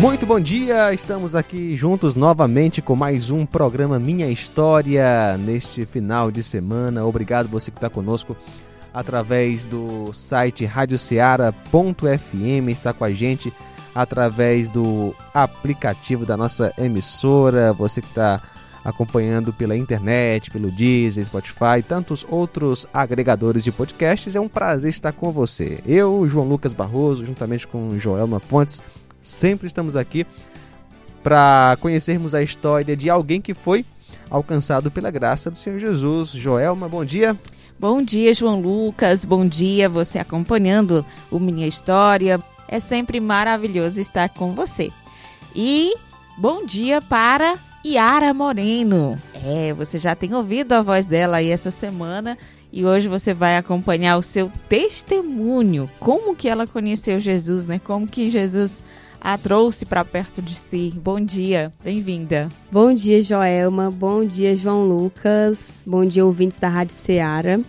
Muito bom dia, estamos aqui juntos novamente com mais um programa Minha História neste final de semana. Obrigado você que está conosco através do site radioceara.fm, está com a gente através do aplicativo da nossa emissora, você que está acompanhando pela internet, pelo Deezer, Spotify, tantos outros agregadores de podcasts. É um prazer estar com você. Eu, João Lucas Barroso, juntamente com Joelma Pontes, Sempre estamos aqui para conhecermos a história de alguém que foi alcançado pela graça do Senhor Jesus. Joelma, bom dia. Bom dia, João Lucas. Bom dia, você acompanhando o Minha História. É sempre maravilhoso estar com você. E bom dia para Yara Moreno. É, você já tem ouvido a voz dela aí essa semana e hoje você vai acompanhar o seu testemunho, como que ela conheceu Jesus, né? Como que Jesus a trouxe para perto de si. Bom dia, bem-vinda. Bom dia, Joelma. Bom dia, João Lucas. Bom dia, ouvintes da Rádio Ceará.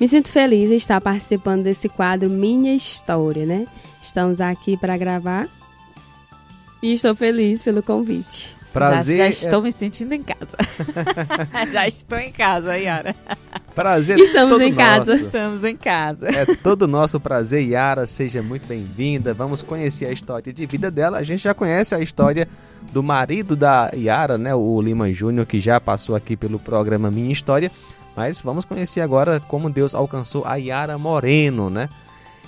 Me sinto feliz em estar participando desse quadro Minha História, né? Estamos aqui para gravar e estou feliz pelo convite. Prazer. Já, já estou me sentindo em casa. já estou em casa, Yara. Prazer Estamos em nosso. casa. Estamos em casa. É todo nosso prazer, Yara. Seja muito bem-vinda. Vamos conhecer a história de vida dela. A gente já conhece a história do marido da Yara, né? O Lima Júnior, que já passou aqui pelo programa Minha História. Mas vamos conhecer agora como Deus alcançou a Yara Moreno, né?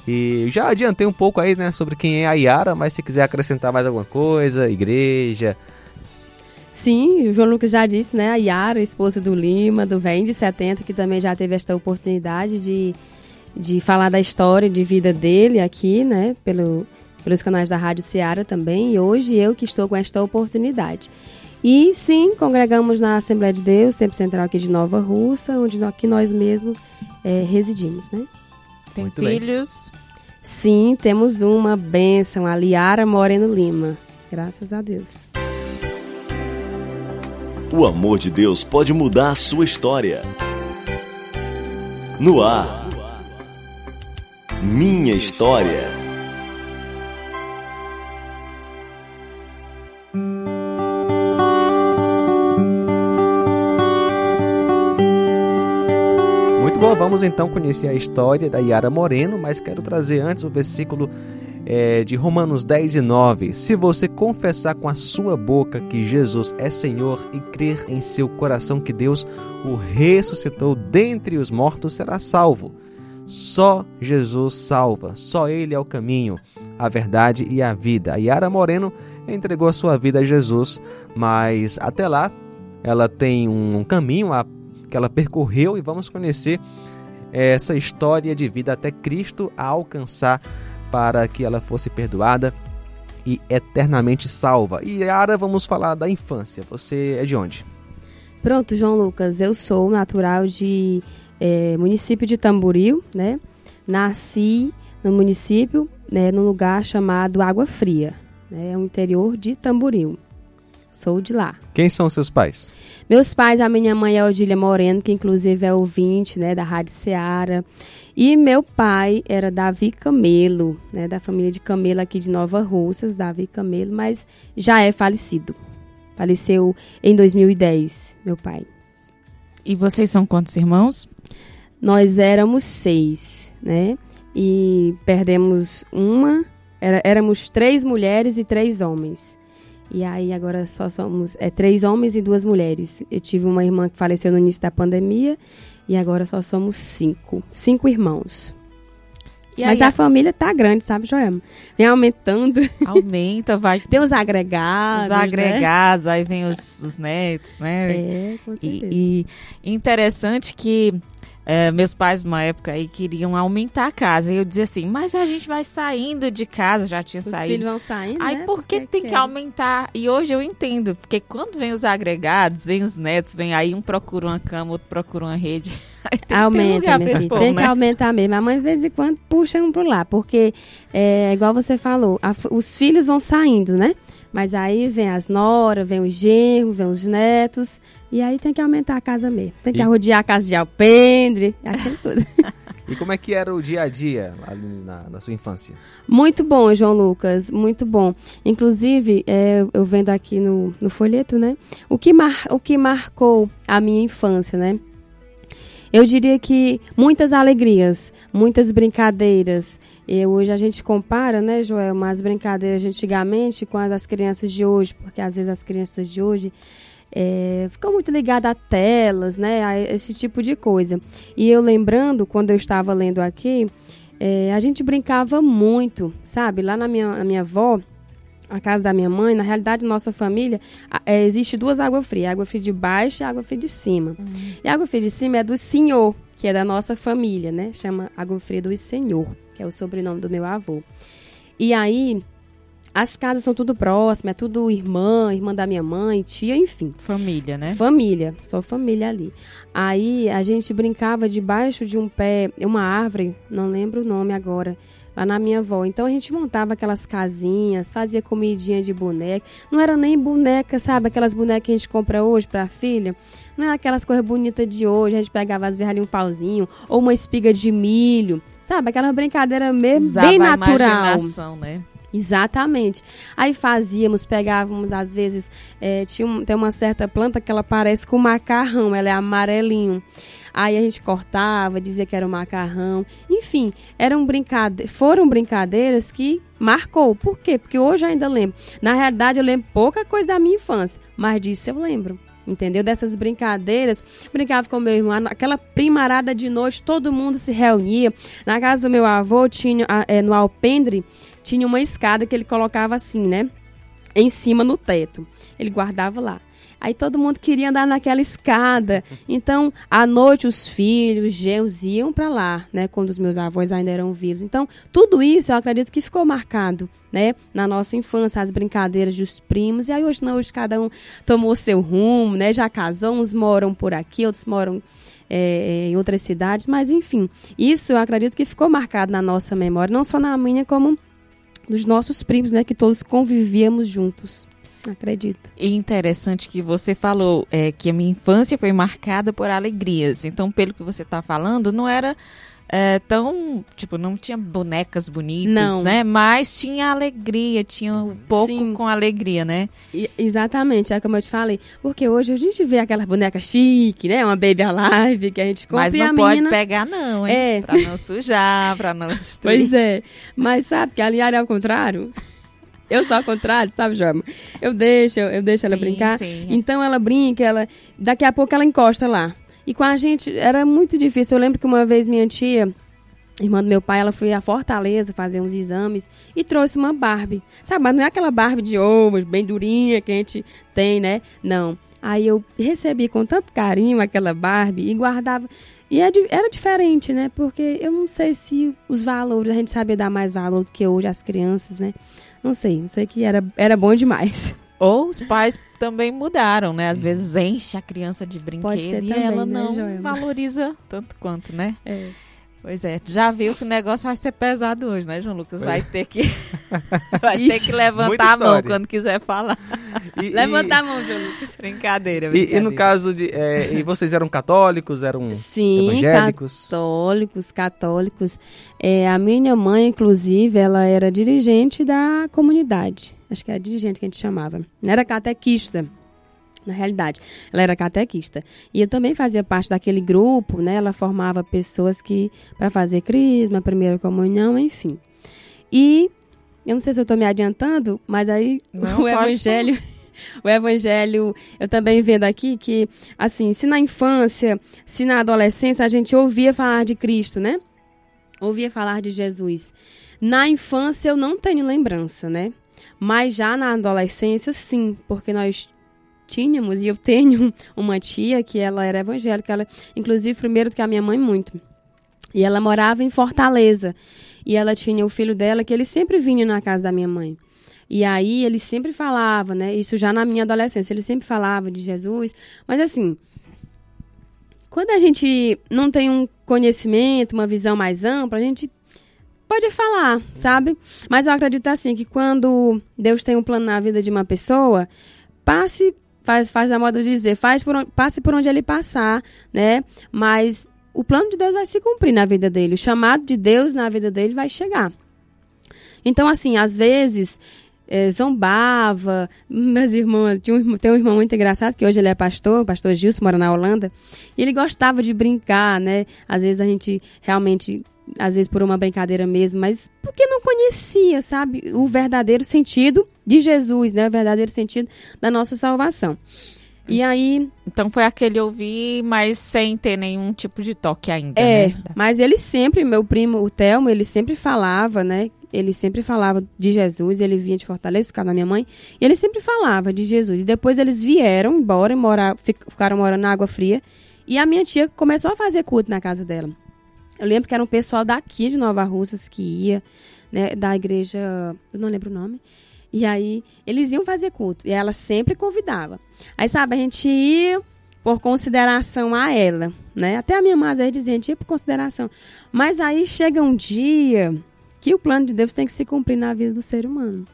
E já adiantei um pouco aí, né, sobre quem é a Yara, mas se quiser acrescentar mais alguma coisa, igreja, Sim, o João Lucas já disse, né? A Yara, esposa do Lima, do Vem de 70, que também já teve esta oportunidade de, de falar da história de vida dele aqui, né? Pelo, pelos canais da Rádio Ceará também. E hoje eu que estou com esta oportunidade. E sim, congregamos na Assembleia de Deus, Tempo Central aqui de Nova Russa, onde aqui nós mesmos é, residimos, né? Tem Muito filhos? Bem. Sim, temos uma bênção, a Liara Moreno Lima. Graças a Deus. O amor de Deus pode mudar a sua história. No ar. Minha história. Muito bom, vamos então conhecer a história da Yara Moreno, mas quero trazer antes o versículo é, de Romanos 10 e 9: Se você confessar com a sua boca que Jesus é Senhor e crer em seu coração que Deus o ressuscitou dentre os mortos, será salvo. Só Jesus salva, só Ele é o caminho, a verdade e a vida. Yara Moreno entregou a sua vida a Jesus, mas até lá ela tem um caminho a, que ela percorreu e vamos conhecer essa história de vida até Cristo a alcançar para que ela fosse perdoada e eternamente salva. E Ara, vamos falar da infância. Você é de onde? Pronto, João Lucas. Eu sou natural de é, município de Tamboril, né? Nasci no município, né, num lugar chamado Água Fria, né? É o interior de Tamboril. Sou de lá. Quem são seus pais? Meus pais, a minha mãe é Odília Moreno, que inclusive é ouvinte, né, da Rádio Ceará. E meu pai era Davi Camelo, né, da família de Camelo aqui de Nova Russas, Davi Camelo, mas já é falecido. Faleceu em 2010, meu pai. E vocês são quantos irmãos? Nós éramos seis, né? E perdemos uma. Era, éramos três mulheres e três homens. E aí agora só somos é, três homens e duas mulheres. Eu tive uma irmã que faleceu no início da pandemia e agora só somos cinco. Cinco irmãos. E Mas aí, a família tá grande, sabe, Joelma? Vem aumentando. Aumenta, vai. Tem os agregados. Os né? agregados, né? aí vem os, os, netos, né? É, com certeza. E, e interessante que é, meus pais, numa época aí, queriam aumentar a casa. E eu dizia assim, mas a gente vai saindo de casa, já tinha Os saído. filhos vão saindo, Aí né? por que Porque tem que quer. aumentar? E hoje eu entendo, porque quando vem os agregados, vem os netos, vem aí um procura uma cama, outro procura uma rede. Tem que ter Aumenta, povo, Tem né? que aumentar mesmo. A mãe, de vez em quando, puxa um pro lá. Porque, é, igual você falou, a os filhos vão saindo, né? Mas aí vem as noras, vem os genros, vem os netos. E aí tem que aumentar a casa mesmo. Tem que E- arrodear a casa de alpendre, aquilo tudo. E como é que era o dia a dia ali na, na sua infância? Muito bom, João Lucas, muito bom. Inclusive, é, eu vendo aqui no, no folheto, né? O que, mar, o que marcou a minha infância, né? Eu diria que muitas alegrias, muitas brincadeiras. E hoje a gente compara, né, Joel, umas brincadeiras de antigamente com as das crianças de hoje, porque às vezes as crianças de hoje é, ficam muito ligadas a telas, né, a esse tipo de coisa. E eu lembrando, quando eu estava lendo aqui, é, a gente brincava muito, sabe? Lá na minha, na minha avó, a casa da minha mãe, na realidade, nossa família, é, existe duas águas frias, água fria de baixo e água fria de cima. E a água fria de cima é do senhor, que é da nossa família, né? Chama água fria do senhor, que é o sobrenome do meu avô. E aí, as casas são tudo próximas, é tudo irmã, irmã da minha mãe, tia, enfim. Família, né? Família, só família ali. Aí a gente brincava debaixo de um pé, uma árvore, não lembro o nome agora, lá na minha avó. Então a gente montava aquelas casinhas, fazia comidinha de boneca. Não era nem boneca, sabe? Aquelas bonecas que a gente compra hoje pra filha. Não é aquelas coisas bonitas de hoje. A gente pegava às vezes ali um pauzinho, ou uma espiga de milho. Sabe? Aquela brincadeira mesmo, Usava bem a natural. imaginação, né? Exatamente. Aí fazíamos, pegávamos, às vezes, é, tinha um- tem uma certa planta que ela parece com macarrão, ela é amarelinho. Aí a gente cortava, dizia que era um macarrão. Enfim, eram brincade foram brincadeiras que marcou. Por quê? Porque hoje eu ainda lembro. Na realidade, eu lembro pouca coisa da minha infância, mas disso eu lembro. Entendeu? Dessas brincadeiras. Brincava com meu irmão. Aquela primarada de noite, todo mundo se reunia. Na casa do meu avô, tinha, ah, é, no alpendre, tinha uma escada que ele colocava assim, né? Em cima no teto. Ele guardava lá. Aí todo mundo queria andar naquela escada. Então, à noite, os filhos, os iam para lá, né? Quando os meus avós ainda eram vivos. Então, tudo isso eu acredito que ficou marcado, né? Na nossa infância, as brincadeiras dos primos. E aí, hoje não, hoje cada um tomou seu rumo, né? Já casou, uns moram por aqui, outros moram é, em outras cidades. Mas, enfim, isso eu acredito que ficou marcado na nossa memória, não só na minha, como dos nossos primos, né? Que todos convivíamos juntos. Acredito. E interessante que você falou é, que a minha infância foi marcada por alegrias. Então, pelo que você está falando, não era é, tão. Tipo, não tinha bonecas bonitas, Não. né? Mas tinha alegria, tinha um pouco Sim. com alegria, né? E- exatamente, é como eu te falei. Porque hoje a gente vê aquelas bonecas chique, né? Uma Baby Alive que a gente compra Mas não pode menina... pegar, não, hein? É. Pra não sujar, pra não destruir. Pois é. Mas sabe que a Liara é ao contrário? Eu sou ao contrário, sabe, Joelma? Eu deixo, eu deixo ela Sim, brincar. sim. Então ela brinca, ela daqui a pouco ela encosta lá. E com a gente era muito difícil. Eu lembro que uma vez minha tia, irmã do meu pai, ela foi à Fortaleza fazer uns exames e trouxe uma Barbie. Sabe, mas não é aquela Barbie de ovo, bem durinha que a gente tem, né? Não. Aí eu recebi com tanto carinho aquela Barbie e guardava. E é era diferente, né? Porque eu não sei se os valores, a gente sabia dar mais valor do que hoje as crianças, né? Não sei, não sei que era, era bom demais. Ou os pais também mudaram, né? Às vezes enche a criança de brinquedo e também, ela né, não Joelma? valoriza tanto quanto, né? É. Pois é, já viu que o negócio vai ser pesado hoje, né, João Lucas? Pois Vai é. ter que vai ter que levantar a mão quando quiser falar. E, Levanta a mão, João Lucas. Brincadeira, e, e brincadeira. no caso de. é, e vocês eram católicos, eram Sim, evangélicos? católicos, católicos. É, a minha mãe, inclusive, ela era dirigente da comunidade. Acho que era dirigente que a gente chamava. Não era catequista, na realidade. Ela era catequista. E eu também fazia parte daquele grupo, né? Ela formava pessoas que para fazer crisma, primeira comunhão, enfim. E eu não sei se eu estou me adiantando, mas aí Não, o evangelho o evangelho, eu também vendo aqui que, assim, se na infância, se na adolescência a gente ouvia falar de Cristo, né? Ouvia falar de Jesus. Na infância eu não tenho lembrança, né? Mas já na adolescência, sim, porque nós tínhamos e eu tenho uma tia que ela era evangélica, ela, inclusive primeiro do que a minha mãe muito. E ela morava em Fortaleza. E ela tinha o filho dela que ele sempre vinha na casa da minha mãe. E aí ele sempre falava, né? Isso já na minha adolescência, ele sempre falava de Jesus. Mas assim, quando a gente não tem um conhecimento, uma visão mais ampla, a gente pode falar, sabe? Mas eu acredito assim que quando Deus tem um plano na vida de uma pessoa, passe, faz, faz a moda de dizer, faz por, passe por onde ele passar, né? Mas o plano de Deus vai se cumprir na vida dele, o chamado de Deus na vida dele vai chegar. Então, assim, às vezes é, zombava. Meus irmãos, tinha um, tem um irmão muito engraçado, que hoje ele é pastor, o pastor Gilson, mora na Holanda. E ele gostava de brincar, né? Às vezes a gente realmente, às vezes por uma brincadeira mesmo, mas porque não conhecia, sabe? O verdadeiro sentido de Jesus, né? O verdadeiro sentido da nossa salvação. E aí. Então foi aquele ouvir, mas sem ter nenhum tipo de toque ainda. É, né? mas ele sempre, meu primo, o Telmo, ele sempre falava, né? ele sempre falava de Jesus, ele vinha de Fortaleza, ficava na minha mãe, e ele sempre falava de Jesus. E depois eles vieram embora e morar, ficaram morando na Água Fria, e a minha tia começou a fazer culto na casa dela. Eu lembro que era um pessoal daqui de Nova Russas que ia, né, da igreja, eu não lembro o nome. E aí eles iam fazer culto, e ela sempre convidava. Aí sabe, a gente ia por consideração a ela, né? Até a minha mãe às vezes dizia, a gente ia por consideração. Mas aí chega um dia que o plano de Deus tem que se cumprir na vida do ser humano.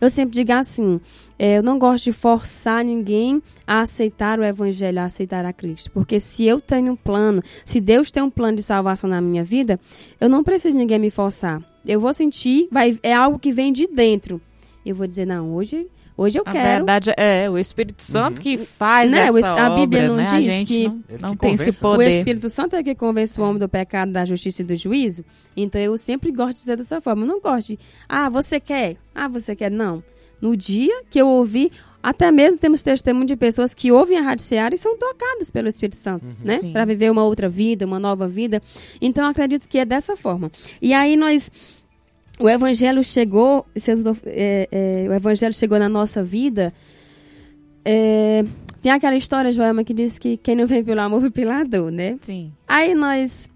Eu sempre digo assim: é, eu não gosto de forçar ninguém a aceitar o Evangelho, a aceitar a Cristo. Porque se eu tenho um plano, se Deus tem um plano de salvação na minha vida, eu não preciso de ninguém me forçar. Eu vou sentir, vai, é algo que vem de dentro. Eu vou dizer: não, hoje Hoje eu a quero. A verdade é o Espírito Santo que faz né? essa a Bíblia obra, não né? diz que não, não que tem esse né? poder. O Espírito Santo é que convence o homem do pecado, da justiça e do juízo. Então eu sempre gosto de dizer dessa forma. Eu não gosto de, ah, você quer? Ah, você quer? Não. No dia que eu ouvi, até mesmo temos testemunho de pessoas que ouvem a Rádio Seara e são tocadas pelo Espírito Santo, Uhum. né? Para viver uma outra vida, uma nova vida. Então eu acredito que é dessa forma. E aí nós. O Evangelho chegou, é, é, o Evangelho chegou na nossa vida. é, tem aquela história, Joelma, que diz que quem não vem pelo amor vem pela dor, né? Sim. Aí nós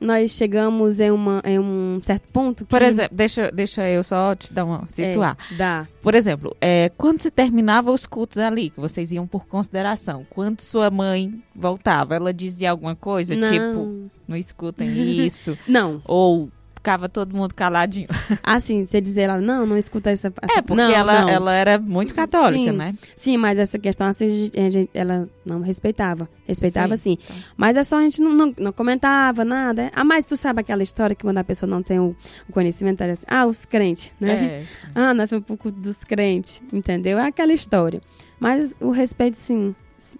nós chegamos em, uma, em um certo ponto Por exemplo, deixa, deixa eu só te dar uma é, situar. dá. Por exemplo, é, quando você terminava os cultos ali, que vocês iam por consideração, quando sua mãe voltava, ela dizia alguma coisa, não, tipo, não escutem isso, não. ou ficava todo mundo caladinho. Assim, você dizer ela, não, não escuta essa. essa É, porque não, ela, não. ela era muito católica, Sim. né? Sim, mas essa questão assim, gente- ela não respeitava. Respeitava sim. Então. Mas é só a gente não, não, não comentava nada. Ah, mas tu sabe aquela história que quando a pessoa não tem o, o conhecimento, ela diz, ah, os crentes, né? É, Ah, nós foi um pouco dos crentes, entendeu? É aquela história. Mas o respeito, sim,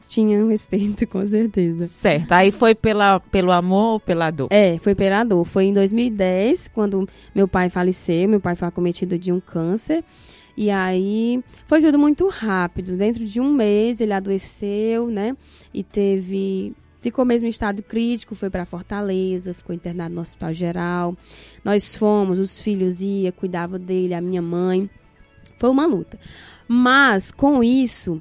tinha um respeito, com certeza. certo. Aí foi pela, pelo amor ou pela dor? É, foi pela dor. Foi em 2010, quando meu pai faleceu. Meu pai foi acometido de um câncer. E aí foi tudo muito rápido. Dentro de um mês ele adoeceu, né? E teve. Ficou mesmo em estado crítico, foi para Fortaleza, ficou internado no hospital geral. Nós fomos, os filhos iam, cuidavam dele, a minha mãe. Foi uma luta. Mas, com isso,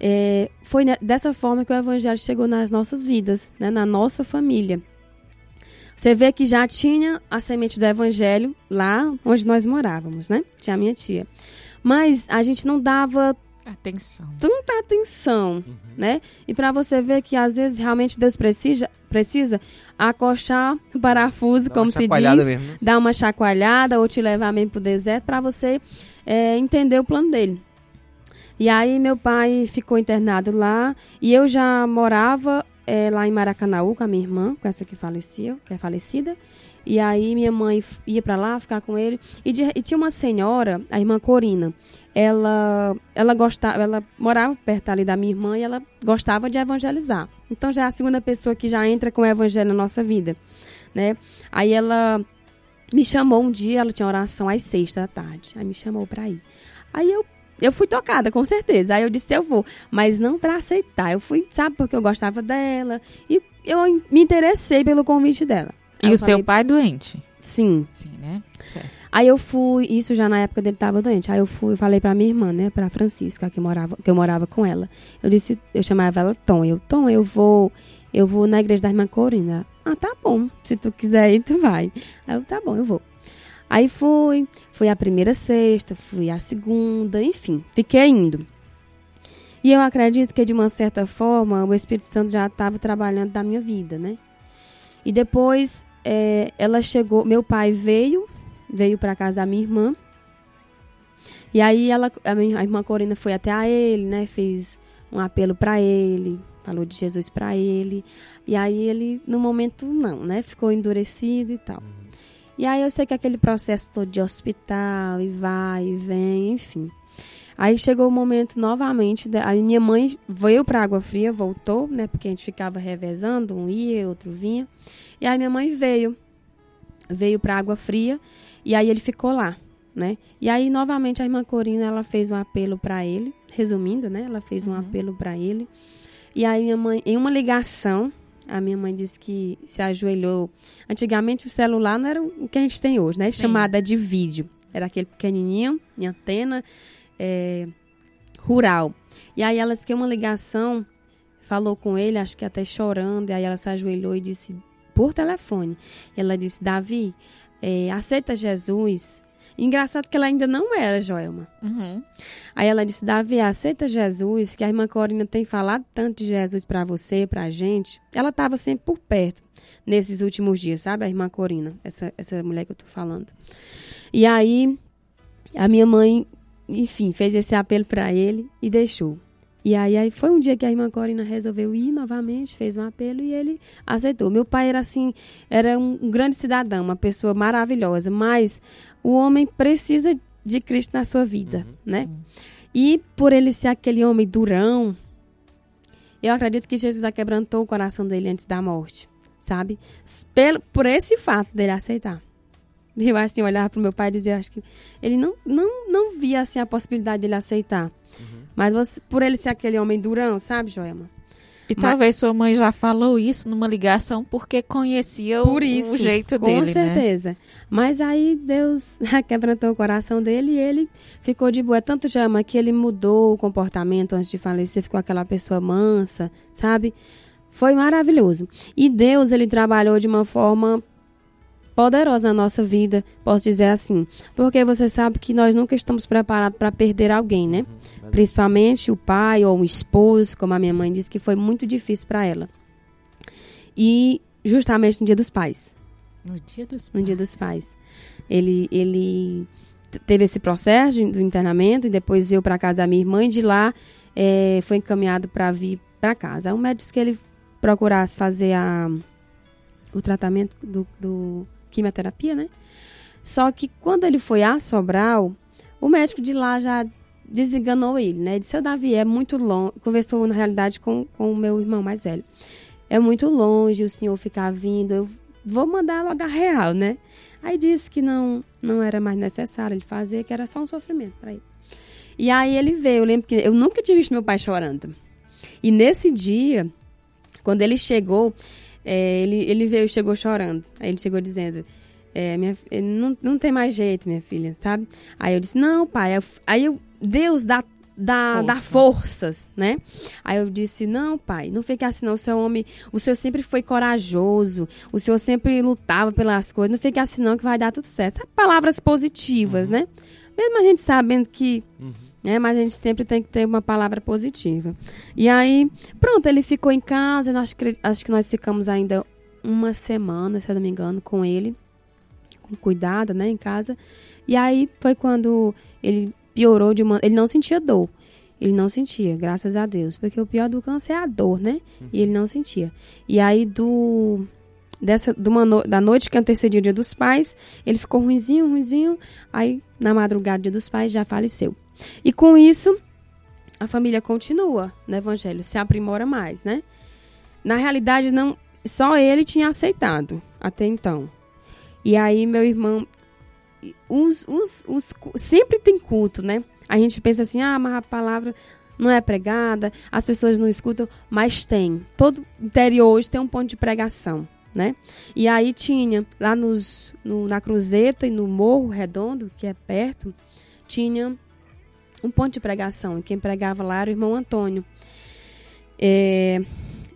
é, foi dessa forma que o evangelho chegou nas nossas vidas, né? na nossa família. Você vê que já tinha a semente do evangelho lá onde nós morávamos, né? Tinha a minha tia. Mas a gente não dava Atenção. tanta atenção, né? E para você ver que às vezes realmente Deus precisa, precisa acochar o parafuso, Dá como se diz, mesmo, né? dar uma chacoalhada ou te levar mesmo pro deserto para você é, entender o plano dele. E aí meu pai ficou internado lá e eu já morava é, lá em Maracanaú com a minha irmã, com essa que faleceu, que é falecida. E aí minha mãe ia para lá ficar com ele e, de- e tinha uma senhora, a irmã Corina. Ela ela gostava, ela morava perto ali da minha irmã e ela gostava de evangelizar. Então já é a segunda pessoa que já entra com o evangelho na nossa vida, né? Aí ela me chamou um dia, ela tinha oração às seis da tarde. Aí me chamou pra ir. Aí eu, eu fui tocada, com certeza. Aí eu disse, eu vou. Mas não pra aceitar. Eu fui, sabe, porque eu gostava dela. E eu me interessei pelo convite dela. Aí E o seu falei, pai doente? Sim. Sim, né? Certo. Aí eu fui, isso já na época dele estava doente. Aí eu fui, falei para minha irmã, né, para Francisca, que morava, que eu morava com ela. Eu disse, eu chamava ela Tom. Eu, Tom, eu vou, eu vou na igreja da irmã Corina. Ah, tá bom. Se tu quiser ir, tu vai. Aí eu, tá bom, eu vou. Aí fui, fui a primeira sexta, fui a segunda, enfim, fiquei indo. E eu acredito que de uma certa forma o Espírito Santo já estava trabalhando da minha vida, né? E depois é, ela chegou, meu pai veio, veio para casa da minha irmã. E aí ela, a minha a irmã Corina foi até a ele, né? Fez um apelo para ele, falou de Jesus para ele. E aí ele, no momento, não, né? Ficou endurecido e tal. E aí eu sei que aquele processo todo de hospital, e vai e vem, enfim. Aí chegou o momento novamente, a minha mãe veio para Água Fria, voltou, né? Porque a gente ficava revezando, um ia, outro vinha. E aí minha mãe veio, veio para Água Fria, e aí ele ficou lá, né? E aí novamente a irmã Corina, ela fez um apelo para ele, resumindo, né? Ela fez um uhum. apelo para ele. E aí minha mãe, em uma ligação, a minha mãe disse que se ajoelhou. Antigamente o celular não era o que a gente tem hoje, né? Sim. Chamada de vídeo. Era aquele pequenininho, em antena é, rural. E aí ela disse que uma ligação, falou com ele, acho que até chorando, e aí ela se ajoelhou e disse por telefone. E ela disse: Davi, é, aceita Jesus. Engraçado que ela ainda não era, Joelma. Uhum. Aí ela disse: Davi, aceita Jesus, que a irmã Corina tem falado tanto de Jesus para você, para a gente. Ela estava sempre por perto nesses últimos dias, sabe? A irmã Corina, essa, essa mulher que eu tô falando. E aí, a minha mãe enfim, fez esse apelo para ele e deixou. E aí, aí foi um dia que a irmã Corina resolveu ir novamente, fez um apelo e ele aceitou. Meu pai era assim, era um, grande cidadão, uma pessoa maravilhosa, mas o homem precisa de Cristo na sua vida, uhum, né? Sim. E por ele ser aquele homem durão, eu acredito que Jesus aquebrantou o coração dele antes da morte, sabe? Pelo, por esse fato dele aceitar. Eu assim, olhava pro meu pai e dizia, acho que ele não, não, não via assim a possibilidade dele aceitar. Mas você, por ele ser aquele homem durão, sabe, Joelma? E Mas, talvez sua mãe já falou isso numa ligação porque conhecia o, isso, o jeito com dele, Com né? certeza. Né? Mas aí Deus quebrantou o coração dele e ele ficou de boa. É tanto Joelma que ele mudou o comportamento antes de falecer, ficou aquela pessoa mansa, sabe? Foi maravilhoso. E Deus, ele trabalhou de uma forma poderosa na nossa vida, posso dizer assim. Porque você sabe que nós nunca estamos preparados para perder alguém, né? Uhum, Principalmente o pai ou o esposo, como a minha mãe disse que foi muito difícil para ela. E justamente no dia dos pais. No dia dos pais. No dia dos pais. Ele, ele teve esse processo do internamento e depois veio para casa da minha irmã e de lá é, foi encaminhado para vir para casa. O médico disse que ele procurasse fazer a, o tratamento do, do quimioterapia, né? Só que quando ele foi a Sobral, o médico de lá já desenganou ele, né? Disse, seu Davi, é muito longe. Conversou, na realidade, com, com o meu irmão mais velho. É muito longe o senhor ficar vindo, eu vou mandar logo a real, né? Aí disse que não, não era mais necessário ele fazer, que era só um sofrimento para ele. E aí ele veio, eu lembro que eu nunca tinha visto meu pai chorando. E nesse dia, quando ele chegou, é, ele, ele veio, chegou chorando. Aí ele chegou dizendo, é, minha, não, não tem mais jeito, minha filha, sabe? Aí eu disse, não, pai. Aí eu, Deus dá dá, Força. dá forças, né? Aí eu disse, não, pai, não fique assim não, o seu homem, o senhor sempre foi corajoso, o senhor sempre lutava pelas coisas, não fique assim não que vai dar tudo certo. Sabe, palavras positivas, uhum. né? Mesmo a gente sabendo que uhum né? Mas a gente sempre tem que ter uma palavra positiva. E aí, pronto, ele ficou em casa, nós, acho que nós ficamos ainda uma semana, se eu não me engano, com ele, com cuidado, né, em casa. E aí foi quando ele piorou de uma. Ele não sentia dor. Ele não sentia, graças a Deus. Porque o pior do câncer é a dor, né? E ele não sentia. E aí, do. Dessa, de uma no, da noite que antecedia o dia dos pais, ele ficou ruizinho, ruizinho. Aí, na madrugada do dia dos pais, já faleceu. E com isso, a família continua no evangelho, se aprimora mais, né? Na realidade, não só ele tinha aceitado até então. E aí, meu irmão, os, os, os, sempre tem culto, né? A gente pensa assim, ah, mas a palavra não é pregada, as pessoas não escutam, mas tem. Todo interior hoje tem um ponto de pregação, né? E aí tinha lá nos, no, na Cruzeta e no Morro Redondo, que é perto, tinha um ponto de pregação. E quem pregava lá era o irmão Antônio. É,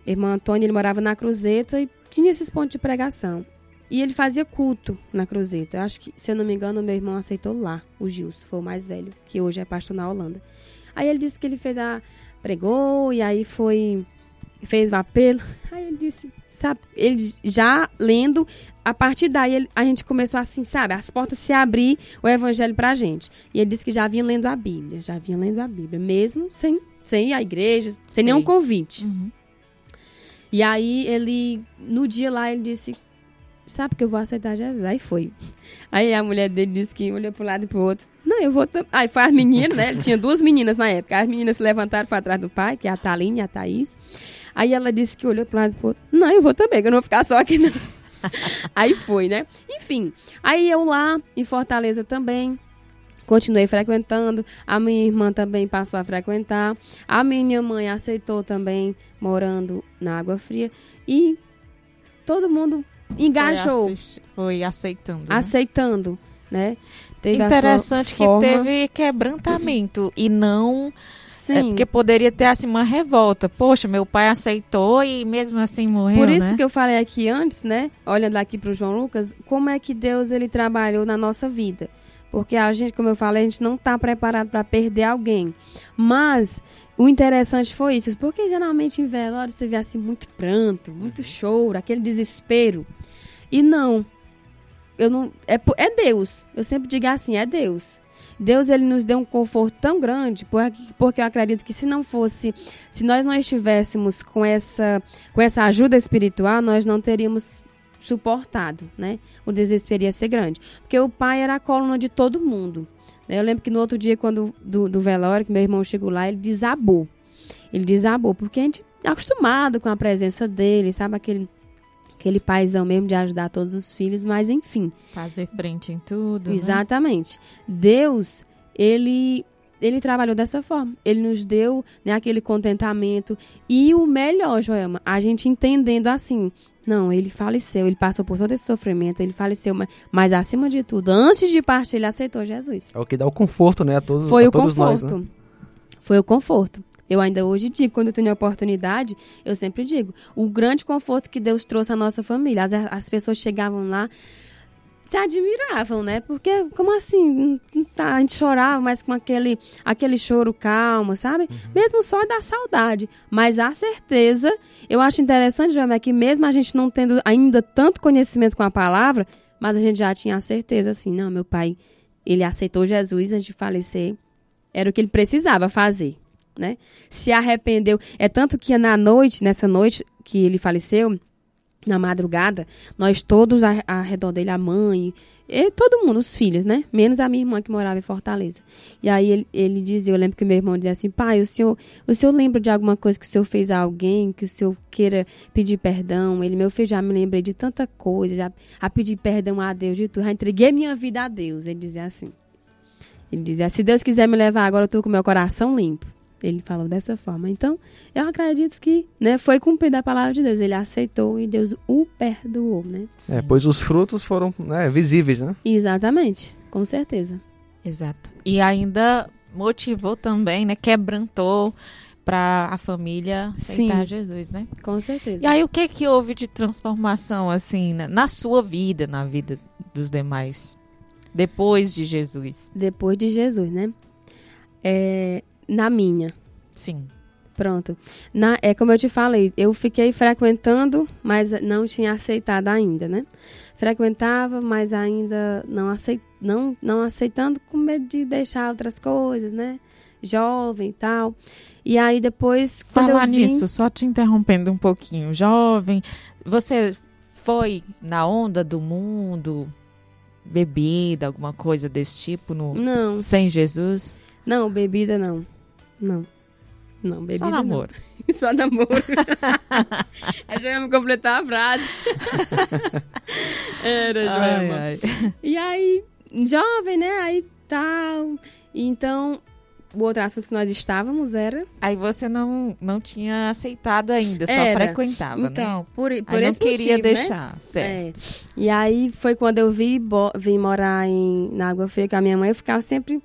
irmão Antônio, ele morava na Cruzeta e tinha esses pontos de pregação. E ele fazia culto na Cruzeta. Eu acho que, se eu não me engano, meu irmão aceitou lá, o Gilson, foi o mais velho, que hoje é pastor na Holanda. Aí ele disse que ele fez a. pregou, e aí foi. Fez o apelo. Aí ele disse, sabe, ele já lendo, a partir daí ele, a gente começou assim, sabe, as portas se abrir o evangelho pra gente. E ele disse que já vinha lendo a Bíblia, já vinha lendo a Bíblia, mesmo sem, sem ir à igreja, sem nenhum convite. Uhum. E aí ele, no dia lá, ele disse, sabe que eu vou aceitar Jesus. Aí foi. Aí a mulher dele disse que olhou pro lado e pro outro. Não, eu vou também. Aí foi as meninas, né? Ele tinha duas meninas na época. As meninas se levantaram foi atrás do pai, que é a Taline e a Thaís. Aí ela disse que olhou pro lado e pro outro. Não, eu vou também, que eu não vou ficar só aqui, não. aí foi, né? Enfim. Aí eu lá, em Fortaleza também. Continuei frequentando. A minha irmã também passou a frequentar. A minha mãe aceitou também, morando na Água Fria. E todo mundo engajou. Foi, foi aceitando. né? aceitando, né? Teve Interessante que forma. teve quebrantamento e não. Sim. É porque poderia ter assim uma revolta. Poxa, meu pai aceitou e mesmo assim morreu. Por isso né? que eu falei aqui antes, né? Olhando aqui para o João Lucas, como é que Deus ele trabalhou na nossa vida? Porque a gente, como eu falei, a gente não está preparado para perder alguém. Mas o interessante foi isso, porque geralmente em velório você vê assim muito pranto, muito choro, aquele desespero. E não, eu não é, é Deus. Eu sempre digo assim, é Deus. Deus ele nos deu um conforto tão grande, porque, eu acredito que se não fosse, se nós não estivéssemos com essa, com essa ajuda espiritual, nós não teríamos suportado, né? O desespero ia ser grande. Porque o pai era a coluna de todo mundo. Eu lembro que no outro dia, quando do, do velório, que meu irmão chegou lá, ele desabou. Ele desabou, porque a gente é acostumado com a presença dele, sabe? Aquele, aquele paizão mesmo de ajudar todos os filhos, mas enfim. Fazer frente em tudo. né? Exatamente. Deus, ele ele trabalhou dessa forma. Ele nos deu né, aquele contentamento. E o melhor, Joelma, a gente entendendo assim. Não, ele faleceu, ele passou por todo esse sofrimento, ele faleceu, mas, mas acima de tudo, antes de partir, ele aceitou Jesus. É o que dá o conforto, né, a todos, Foi a o todos conforto. nós, né? Foi o conforto. Eu ainda hoje digo, quando eu tenho a oportunidade, eu sempre digo, o grande conforto que Deus trouxe à nossa família. As, as pessoas chegavam lá, se admiravam, né? Porque, como assim? Tá, a gente chorava, mas com aquele, aquele choro calmo, sabe? Mesmo só da saudade. Mas a certeza, eu acho interessante, João, é que mesmo a gente não tendo ainda tanto conhecimento com a palavra, mas a gente já tinha a certeza, assim, não, meu pai, ele aceitou Jesus antes de falecer. Era o que ele precisava fazer, né? Se arrependeu. É tanto que na noite, nessa noite que ele faleceu, na madrugada, nós todos a- redor dele, a mãe, e todo mundo, os filhos, né? Menos a minha irmã que morava em Fortaleza. E aí ele, ele dizia, eu lembro que meu irmão dizia assim, pai, o senhor, o senhor lembra de alguma coisa que o senhor fez a alguém, que o senhor queira pedir perdão? Ele, meu filho, já me lembrei de tanta coisa, já a pedir perdão a Deus de tudo, já entreguei minha vida a Deus. Ele dizia assim. Ele dizia, se Deus quiser me levar agora, eu tô com meu coração limpo. Ele falou dessa forma. Então, eu acredito que né, foi cumprida a palavra de Deus. Ele aceitou e Deus o perdoou, né? É, pois os frutos foram né, visíveis, né? Exatamente, com certeza. Exato. E ainda motivou também, né? Quebrantou para a família aceitar Sim. Jesus, né? Com certeza. E aí, o que que houve de transformação, assim, na, na sua vida, na vida dos demais, depois de Jesus? Depois de Jesus, né? É, na minha. Sim. Pronto. Na, é como eu te falei, eu fiquei frequentando, mas não tinha aceitado ainda, né? Frequentava, mas ainda não, aceit, não, não aceitando com medo de deixar outras coisas, né? Jovem e tal. E aí depois, Falar vim, nisso, só te interrompendo um pouquinho. Jovem, você foi na onda do mundo, bebida, alguma coisa desse tipo, no, Não, sem Jesus? não, bebida não. Não. Não, bebida Só não. namoro. Só namoro. Aí já ia me completar a frase. Era, Joelma. Ai, ai. E aí, jovem, né? Aí tal. Então, o outro assunto que nós estávamos era. Aí você não, não tinha aceitado ainda, só Era. frequentava, né? Então, por, por Aí não esse queria motivo, né? deixar, certo. É. E aí foi quando eu vi, vim morar em, na Água Fria com a minha mãe, eu ficava sempre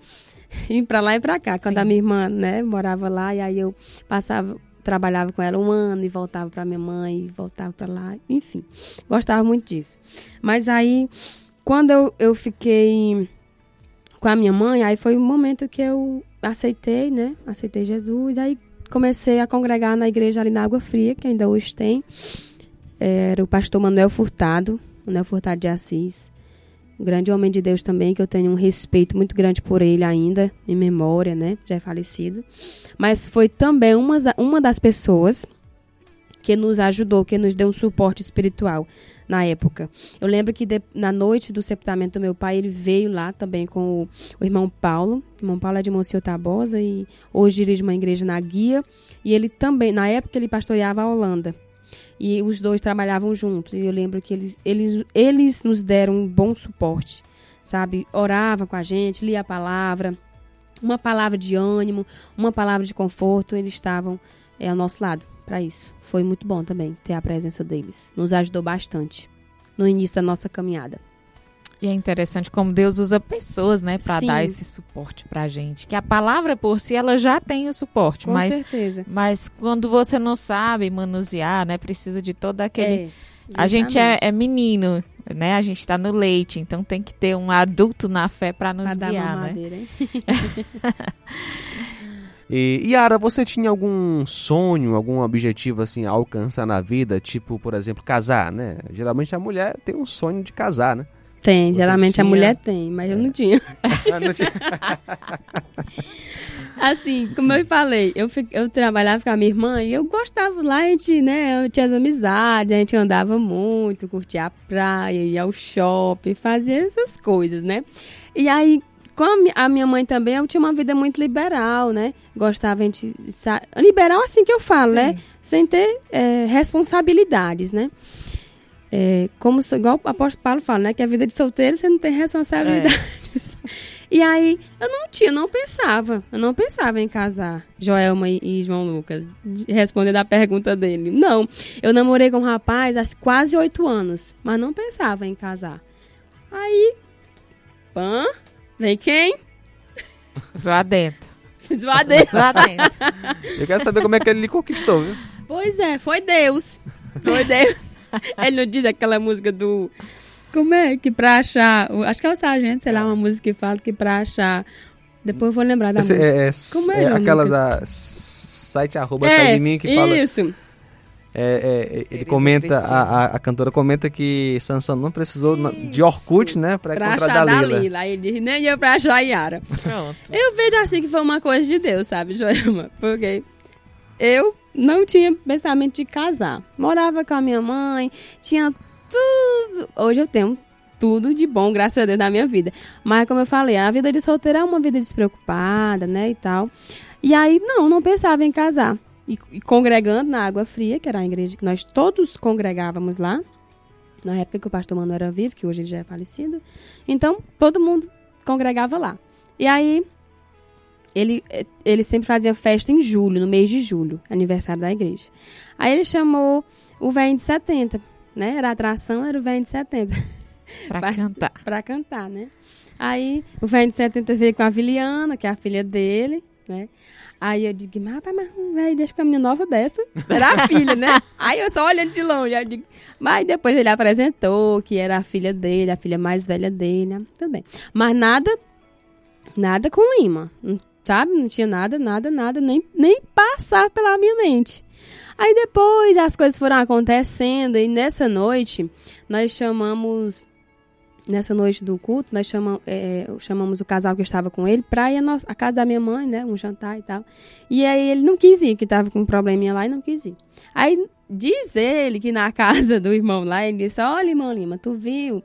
indo pra lá e pra cá. Quando Sim. a minha irmã, né, morava lá, e aí eu passava, trabalhava com ela um ano e voltava pra minha mãe, voltava pra lá, enfim. Gostava muito disso. Mas aí, quando eu, eu fiquei com a minha mãe, aí foi o momento que eu aceitei, né, aceitei Jesus, aí comecei a congregar na igreja ali na Água Fria, que ainda hoje tem era o pastor Manuel Furtado, Manuel Furtado de Assis. Um grande homem de Deus também, que eu tenho um respeito muito grande por ele ainda, em memória, né? Já é falecido. Mas foi também uma, uma das pessoas que nos ajudou, que nos deu um suporte espiritual na época. Eu lembro que de- na noite do sepultamento do meu pai, ele veio lá também com o, o irmão Paulo. O irmão Paulo é de Monsenhor Tabosa e hoje dirige uma igreja na Guia. E ele também, na época, ele pastoreava a Holanda. E os dois trabalhavam juntos. E eu lembro que eles, eles, eles nos deram um bom suporte, sabe? Orava com a gente, lia a palavra, uma palavra de ânimo, uma palavra de conforto. Eles estavam é, ao nosso lado para isso. Foi muito bom também ter a presença deles. Nos ajudou bastante no início da nossa caminhada. E é interessante como Deus usa pessoas, né, pra Sim. dar esse suporte pra gente. Que a palavra por si, ela já tem o suporte, Com mas, certeza. mas quando você não sabe manusear, né, precisa de todo aquele... É, a gente é, é menino, né, a gente tá no leite, então tem que ter um adulto na fé pra nos Pra dar guiar, né? mamadeira, hein? E Yara, você tinha algum sonho, algum objetivo assim a alcançar na vida, tipo, por exemplo, casar, né? Geralmente a mulher tem um sonho de casar, né? Tem, Você geralmente a tinha- mulher tem, mas eu não tinha. Ah, não tinha- Assim, como eu falei, eu, eu trabalhava com a minha irmã e eu gostava lá, a gente, né, eu tinha as amizades, a gente andava muito, curtia a praia, ia ao shopping, fazia essas coisas, né? E aí, com a, mi- a minha mãe também, eu tinha uma vida muito liberal, né? Gostava, a gente, liberal assim que eu falo, né? Sem ter é, responsabilidades, né? É, como, igual o apóstolo Paulo fala, né? Que a vida de solteiro você não tem responsabilidades. E aí, eu não tinha, não pensava. Eu não pensava em casar. Joelma e, e João Lucas, de- respondendo a pergunta dele. Não. Eu namorei com um rapaz há quase oito anos, mas não pensava em casar. Aí, pã, vem quem? Zoar dentro. Zoadeira. Zoar dentro. Eu quero saber como é que ele lhe conquistou, viu? Pois é, foi Deus. Foi Deus. Ele não diz aquela música do. Como é que pra achar. Acho que é o Sargento, sei lá, uma música que fala que pra achar. Depois eu vou lembrar da Esse música. é, é- Como é, é aquela Lucas? da site arroba sai de mim que fala. Isso. É, é, ele comenta, a, a, a cantora comenta que Sansão não precisou na- de Orkut, né, pra, Pra encontrar achar Dalila. Dalila. Aí ele diz, nem eu pra achar a Yara. Pronto. Eu vejo assim que foi uma coisa de Deus, sabe, Joelma? Porque eu não tinha pensamento de casar. Morava com a minha mãe, tinha tudo. Hoje eu tenho tudo de bom, graças a Deus, na minha vida. Mas, como eu falei, a vida de solteira é uma vida despreocupada, né, e tal. E aí, não, não pensava em casar. E, e congregando na Água Fria, que era a igreja que nós todos congregávamos lá. Na época que o pastor Mano era vivo, que hoje ele já é falecido. Então, todo mundo congregava lá. E aí, ele, ele sempre fazia festa em julho, no mês de julho, aniversário da igreja. Aí ele chamou o velho de 70, né? Era a atração, era o velho de 70. Pra cantar. Pra cantar, né? Aí o velho de 70 veio com a Viliana, que é a filha dele, né? Aí eu digo, mas, rapaz, mas velho, deixa com a minha nova dessa. Era a filha, né? Aí eu só olhando de longe, eu digo, mas depois ele apresentou que era a filha dele, a filha mais velha dele, né? Tudo bem. Mas nada, nada com não- sabe? Não tinha nada, nada, nada, nem, nem passar pela minha mente. Aí depois as coisas foram acontecendo e nessa noite nós chamamos nessa noite do culto, nós chamamos, é, chamamos o casal que estava com ele pra ir à, nossa, à casa da minha mãe, né? Um jantar e tal. E aí ele não quis ir, que tava com um probleminha lá e não quis ir. Aí diz ele que na casa do irmão lá, ele disse: Olha, irmão Lima, tu viu?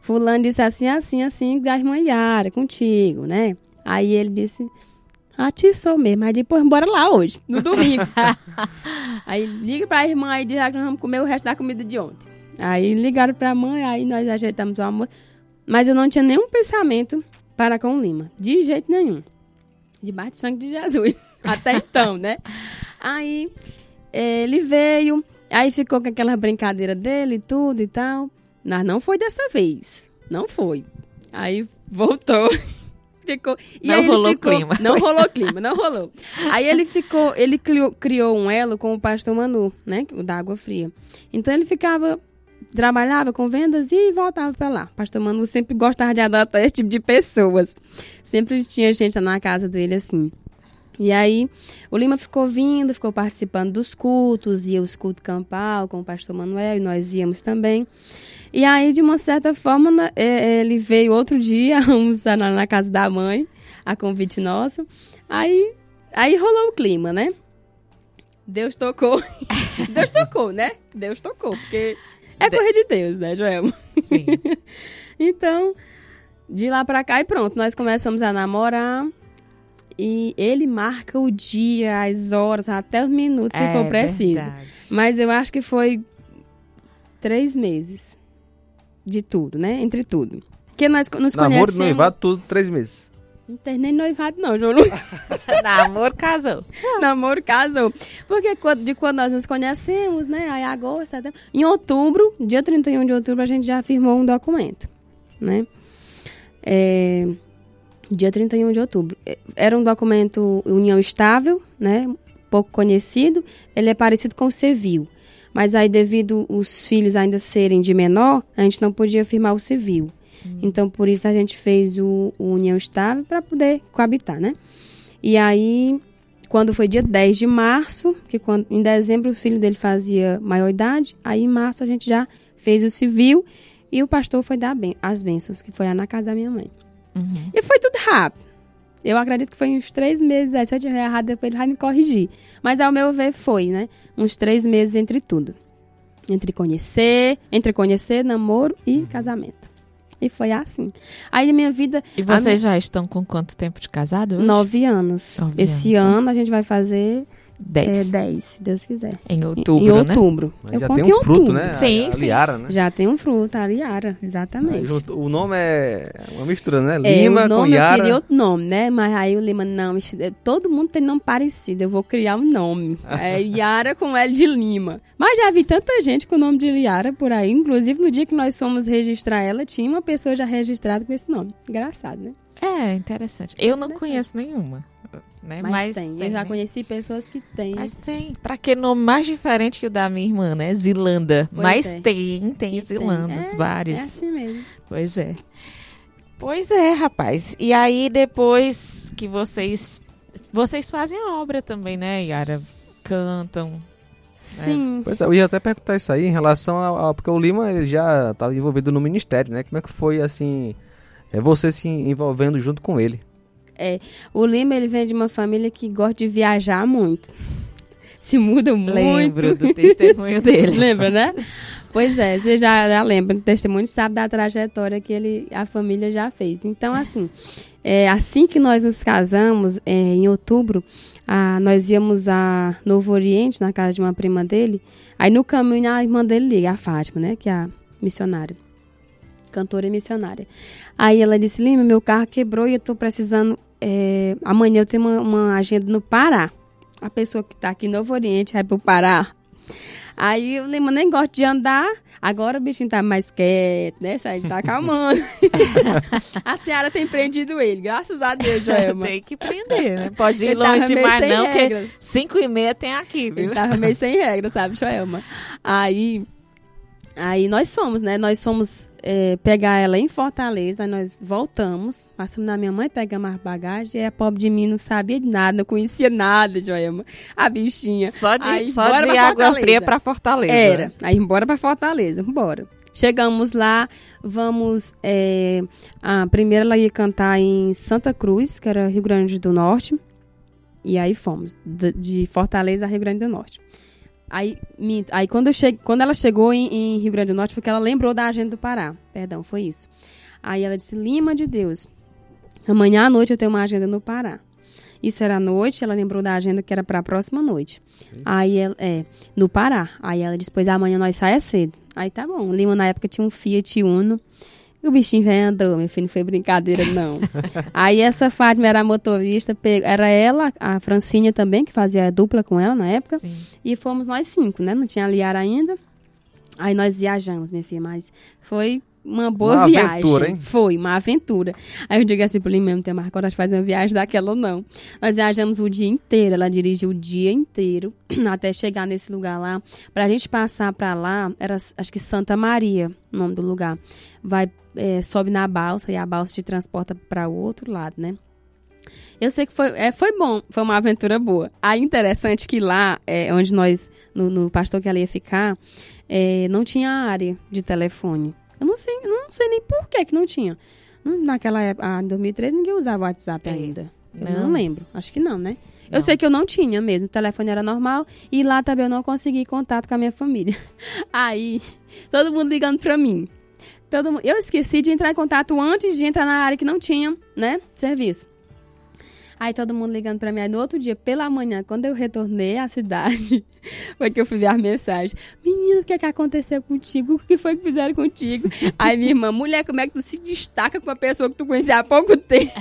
Fulano disse assim, assim, assim, da irmã Yara, contigo, né? Aí ele disse. Atiçou mesmo, mas depois bora lá hoje, no domingo. aí liga pra irmã aí diz que nós vamos comer o resto da comida de ontem. Aí ligaram pra mãe, aí nós ajeitamos o almoço. Mas eu não tinha nenhum pensamento para com o Lima. De jeito nenhum. Debaixo do sangue de Jesus. Até então, né? Aí é, ele veio, aí ficou com aquela brincadeira dele e tudo e tal. Mas não foi dessa vez. Não foi. Aí voltou. ficou. E não rolou ficou, clima. Não rolou clima, não rolou. Aí ele ficou, ele criou, criou um elo com o pastor Manu, né? O da água fria. Então ele ficava trabalhava com vendas e voltava para lá. Pastor Manu sempre gostava de adotar esse tipo de pessoas. Sempre tinha gente na casa dele assim. E aí, o Lima ficou vindo, ficou participando dos cultos, ia os cultos campal com o pastor Manuel, e nós íamos também. E aí, de uma certa forma, na- é, ele veio outro dia almoçar na, na casa da mãe, a convite nosso. Aí, aí rolou o clima, né? Deus tocou. Deus tocou, né? Deus tocou, porque é coisa de Deus, né, Joelma? Sim. Então, de lá pra cá e pronto, nós começamos a namorar. E ele marca o dia, as horas, até os minutos, se É for preciso. verdade. Mas eu acho que foi três meses de tudo, né? Entre tudo. Porque nós nos Namoro, conhecemos... noivado, tudo três meses. Não tem nem noivado, não, João. Namoro casou. Namoro casou. Porque quando- de quando nós nos conhecemos, né? Aí agosto, setembro. Em outubro, dia 31 de outubro, a gente já firmou um documento, né? É, dia 31 de outubro. É, Era um documento união estável, né? Pouco conhecido. Ele é parecido com o civil. Mas aí, devido os filhos ainda serem de menor, a gente não podia firmar o civil. Então, por isso a gente fez o, o união estável para poder coabitar, né? E aí, quando foi dia 10 de março, que quando, em dezembro o filho dele fazia maioridade, aí em março a gente já fez o civil e o pastor foi dar ben- as bênçãos, que foi lá na casa da minha mãe. Uhum. E foi tudo rápido. Eu acredito que foi uns três meses, aí, se eu tiver errado, depois ele vai me corrigir. Mas ao meu ver foi, né? Uns três meses entre tudo. Entre conhecer, entre conhecer, namoro e casamento. E foi assim. Aí na minha vida, E vocês já estão com quanto tempo de casado hoje? Nove anos. Nove Esse anos, ano a gente vai fazer é, Dez. dez, se Deus quiser. Em outubro, em né? outubro. Eu já tem em um fruto, outubro. né? Sim, a, a sim. Liara, né? Já tem um fruto, a Liara, exatamente. o nome é uma mistura, né? É, Lima o nome com eu Yara. queria outro nome, né? Mas aí o Lima, não, é, todo mundo tem nome parecido, eu vou criar um nome. É Yara com L de Lima. Mas já vi tanta gente com o nome de Yara por aí, inclusive no dia que nós fomos registrar ela, tinha uma pessoa já registrada com esse nome. Engraçado, né? É, interessante. Eu não Interessante. conheço nenhuma. Né? Mas, Mas, tem. tem, Eu já né? conheci pessoas que têm. Mas tem. Pra que nome mais diferente que o da minha irmã, né? Zilanda. Pois Mas é. tem, tem Que Zilandas, tem. É, vários. É assim mesmo. Pois é. Pois é, rapaz. E aí, depois que vocês. Vocês fazem a obra também, né, Yara? Cantam. Sim. Pois é, eu ia até perguntar isso aí em relação ao, ao- porque o Lima ele já estava envolvido no ministério, né? Como é que foi assim, é você se envolvendo junto com ele? O Lima, ele vem de uma família que gosta de viajar muito. Se muda muito. Lembro do testemunho dele. Lembra, né? Pois é, você já, já lembra do testemunho, sabe da trajetória que ele, a família já fez. Então, assim, é, assim que nós nos casamos, é, em outubro, ah, nós íamos a Novo Oriente, na casa de uma prima dele. Aí no caminho a irmã dele liga, a Fátima, né? Que é a missionária. Cantora e missionária. Aí ela disse, Lima, meu carro quebrou e eu tô precisando. É, amanhã eu tenho uma, uma agenda no Pará. A pessoa que tá aqui em Novo Oriente vai pro Pará. Aí o Lima nem gosta de andar. Agora o bichinho tá mais quieto, né? Sai, tá acalmando. a senhora tem prendido ele, graças a Deus, Joelma. tem que prender, né? Pode ir Ele longe demais, não, que regras. 5 e meia tem aqui, viu? Ele tava meio sem regra, sabe, Joelma? Aí, aí nós fomos, né? Nós fomos é, pegar ela em Fortaleza, nós voltamos, passamos na minha mãe, pegamos as bagagens, e a pobre de mim não sabia de nada, não conhecia nada, Joelma. A bichinha. Só de, Aí, só de água Fortaleza. fria pra Fortaleza. Era. Aí embora pra Fortaleza, bora. Chegamos lá, vamos. é, a primeira ela ia cantar em Santa Cruz, que era Rio Grande do Norte. E aí fomos, de, de Fortaleza a Rio Grande do Norte. Aí, minto, aí quando, eu cheguei, quando ela chegou em, em Rio Grande do Norte, foi que ela lembrou da agenda do Pará. Perdão, foi isso. Aí ela disse: Lima de Deus, amanhã à noite eu tenho uma agenda no Pará. Isso era à noite, ela lembrou da agenda que era para a próxima noite. Aí ela, é, no Pará. Aí ela disse: Pois amanhã nós saia cedo. Aí tá bom. Lima na época tinha um Fiat Uno o bichinho vem andou, meu filho, não foi brincadeira, não. Aí essa Fátima era a motorista, era ela, a Francinha também, que fazia dupla com ela na época. Sim. E fomos nós cinco, né? Não tinha a Liara ainda. Aí nós viajamos, minha filha, mas foi uma boa uma viagem. Aventura, hein? Foi, uma aventura. Aí eu digo assim pro Lima, não tem mais coragem de fazer uma viagem daquela ou não. Nós viajamos o dia inteiro, ela dirigiu o dia inteiro até chegar nesse lugar lá. Pra gente passar pra lá, era acho que Santa Maria, o nome do lugar. Vai, é, sobe na balsa e a balsa te transporta para o outro lado, né? Eu sei que foi, é, foi bom, foi uma aventura boa. Aí interessante que lá, é, onde nós, no, no pastor que ela ia ficar, é, não tinha área de telefone. Eu não sei, não sei nem por que, que não tinha. Naquela época, ah, em 2013, ninguém usava WhatsApp é. ainda. Não. não. lembro. Acho que não, né? Não. Eu sei que eu não tinha mesmo. O telefone era normal. E lá também eu não consegui contato com a minha família. Aí, todo mundo ligando pra mim. Todo. Eu esqueci de entrar em contato antes de entrar na área que não tinha, né? Serviço. Aí todo mundo ligando para mim. Aí no outro dia, pela manhã, quando eu retornei à cidade, foi que eu fui ver as mensagens. Menino, o que é que aconteceu contigo? O que foi que fizeram contigo? Aí minha irmã, mulher, como é que tu se destaca com uma pessoa que tu conhecia há pouco tempo?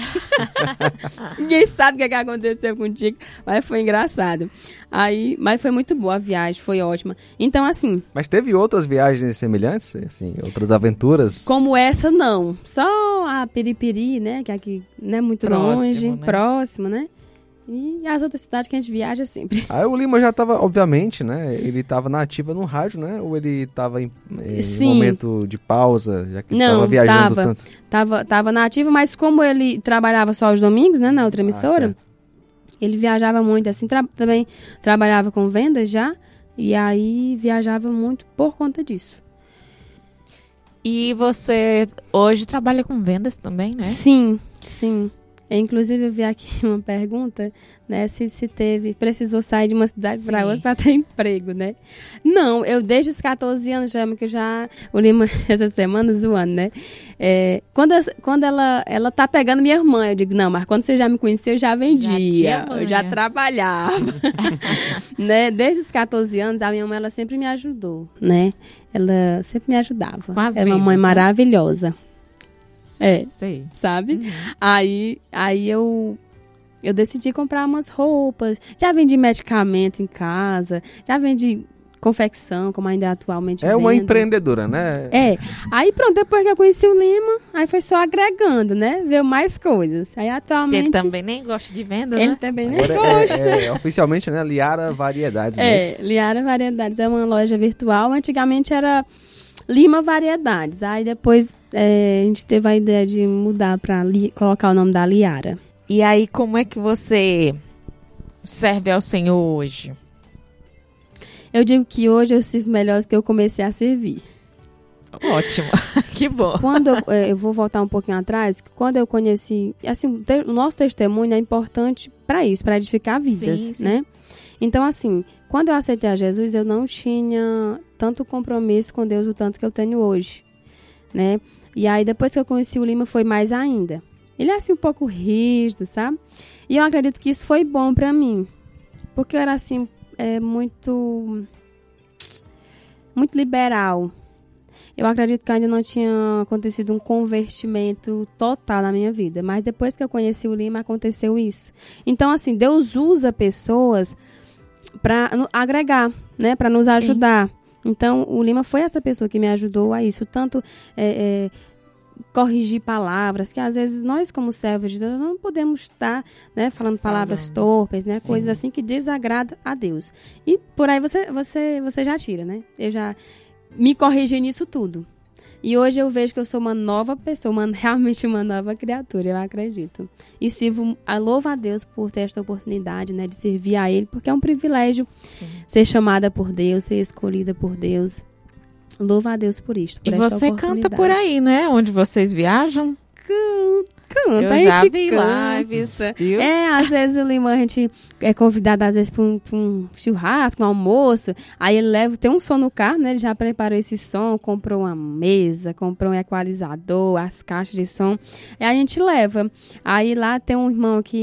Ninguém sabe o que é que aconteceu contigo. Mas foi engraçado. Aí, mas foi muito boa a viagem, foi ótima. Então, assim. Mas teve outras viagens semelhantes, assim, outras aventuras? Como essa, não. Só a Piripiri, né? Que é aqui não é muito próximo, longe, né? próximo, né? E as outras cidades que a gente viaja sempre. Aí o Lima já estava, obviamente, né? Ele estava na ativa no rádio, né? Ou ele estava em, em momento de pausa, já que estava viajando tava, tanto? Tava, tava na ativa, mas como ele trabalhava só aos domingos, né? Na outra ah, emissora, ah, ele viajava muito, assim, tra também trabalhava com vendas já, e aí viajava muito por conta disso. E você hoje trabalha com vendas também, né? Sim, sim. Inclusive, eu vi aqui uma pergunta, né? Se, se teve, precisou sair de uma cidade para outra para ter emprego, né? Não, eu desde os 14 anos já, que eu já, o Lima, essa semana zoando, né? É, quando, quando ela, ela tá pegando minha irmã, eu digo, não, mas quando você já me conheceu, eu já vendia, já eu já trabalhava, né? Desde os 14 anos, a minha mãe, ela sempre me ajudou, né? Ela sempre me ajudava. Quase é uma mãe né? maravilhosa. É. Sei. Sabe? Uhum. Aí, aí eu eu decidi comprar umas roupas. Já vendi medicamento em casa, já vendi confecção, como ainda atualmente É uma empreendedora, né? É. Aí pronto, depois que eu conheci o Lima, aí foi só agregando, né? Veio mais coisas. Aí atualmente... Ele também nem gosta de venda, Ele né? também nem Agora é, gosta. É, é, oficialmente, né? Liara Variedades, É, é Liara Variedades é uma loja virtual. Antigamente era Lima Variedades. Aí depois é, a gente teve a ideia de mudar para colocar o nome da Liara. E aí, como é que você serve ao Senhor hoje? Eu digo que hoje eu sirvo melhor do que eu comecei a servir. Ótimo, que bom. Quando eu, é, eu, vou voltar um pouquinho atrás, quando eu conheci, assim, o nosso testemunho é importante para isso, para edificar vidas, sim, sim. né? Então, assim, quando eu aceitei a Jesus, eu não tinha tanto compromisso com Deus o tanto que eu tenho hoje, né? E aí depois que eu conheci o Lima foi mais ainda. Ele é assim um pouco rígido, sabe? E eu acredito que isso foi bom para mim, porque eu era assim é, muito muito liberal. Eu acredito que ainda não tinha acontecido um convertimento total na minha vida, mas depois que eu conheci o Lima aconteceu isso. Então assim, Deus usa pessoas para agregar, né, para nos Sim. ajudar. Então, o Lima foi essa pessoa que me ajudou a isso, tanto é, é, corrigir palavras, que às vezes nós, como servos de Deus, não podemos estar né, falando palavras Falando. torpes, né, coisas assim que desagradam a Deus. E por aí você, você, você já tira, né? Eu já me corrigi nisso tudo. E hoje eu vejo que eu sou uma nova pessoa, uma, realmente uma nova criatura, eu acredito. E sirvo, a louvo a Deus por ter esta oportunidade, né, de servir a Ele, porque é um privilégio Sim. ser chamada por Deus, ser escolhida por Deus. Louvo a Deus por isso. Por e você canta por aí, né? Onde vocês viajam? Canta. Eu a já vi canta. lives, viu? É, às vezes o Limão, a gente é convidado, às vezes, para um, um, churrasco, um almoço. Aí ele leva, tem um som no carro, né? Ele já preparou esse som, comprou uma mesa, comprou um equalizador, as caixas de som. E a gente leva. Aí lá tem um irmão aqui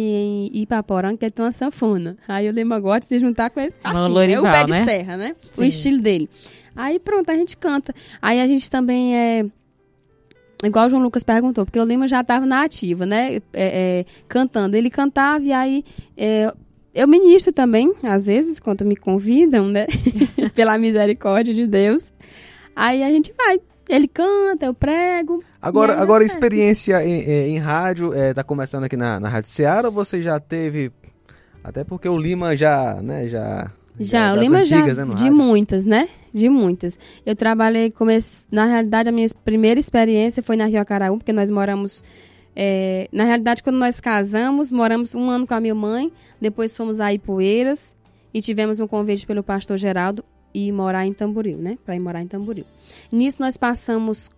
em Ipaporã que tem uma sanfona. Aí o Limão gosta de se juntar com ele. Assim, Lorival, é o pé de né? serra, né? Sim. O estilo dele. Aí pronto, a gente canta. Aí a gente também é igual o João Lucas perguntou, porque o Lima já estava na ativa, né? É, é, cantando. Ele cantava e aí é, eu ministro também, às vezes, quando me convidam, né? Pela misericórdia de Deus. Aí a gente vai. Ele canta, eu prego. Agora, agora experiência em, em, rádio, é, tá começando aqui na, na Rádio Seara ou você já teve. Até porque o Lima já, né, já. Já, o Lima antigas, já. Né, de rádio. muitas, né? De muitas. Eu trabalhei, comece... na realidade, a minha primeira experiência foi na Rio Acaraú, porque nós moramos. É... na realidade, quando nós casamos, moramos um ano com a minha mãe, depois fomos a Ipueiras e tivemos um convite pelo pastor Geraldo e morar em Tamboril, né? Para ir morar em Tamboril. Nisso nós passamos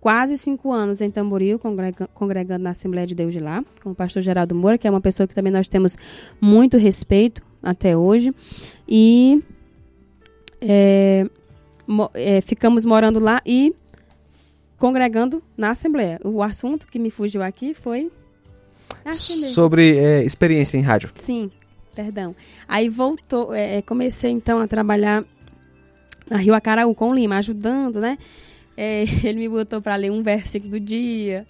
quase cinco anos em Tamboril, congrega, congregando na Assembleia de Deus de lá, com o pastor Geraldo Moura, que é uma pessoa que também nós temos muito respeito até hoje. E é, mo, é, ficamos morando lá e congregando na Assembleia. O assunto que me fugiu aqui foi. Sobre é, experiência em rádio. Sim, perdão. Aí voltou, é, é, comecei então a trabalhar na Rio Acaraú com o Lima, ajudando, né? É, ele me botou para ler um versículo do dia.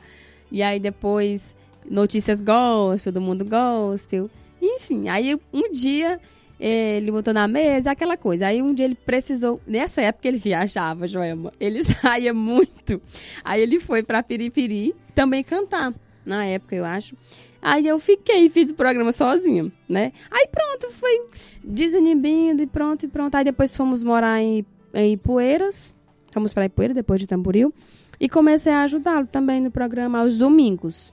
E aí depois notícias gospel, do mundo gospel. Enfim, aí um dia ele botou na mesa, aquela coisa. Aí um dia ele precisou, nessa época ele viajava, Joelma, ele saía muito. Aí ele foi para Piripiri também cantar, na época eu acho. Aí eu fiquei, fiz o programa sozinha, né? Aí pronto, foi desinibindo e pronto, e pronto. Aí depois fomos morar em, em Poeiras, fomos para Ipueira, depois de Tamboril, e comecei a ajudá-lo também no programa aos domingos.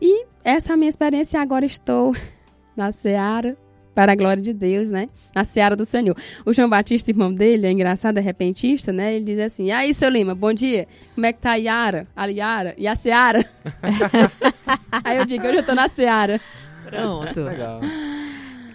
E essa é a minha experiência, agora estou na Seara, para a glória de Deus, né? Na seara do Senhor. O João Batista, irmão dele, é engraçado, é repentista, né? Ele diz assim: E aí, seu Lima, bom dia. Como é que tá a Yara? A Yara? E a Seara? aí eu digo: Hoje eu tô na Seara. Pronto. Legal.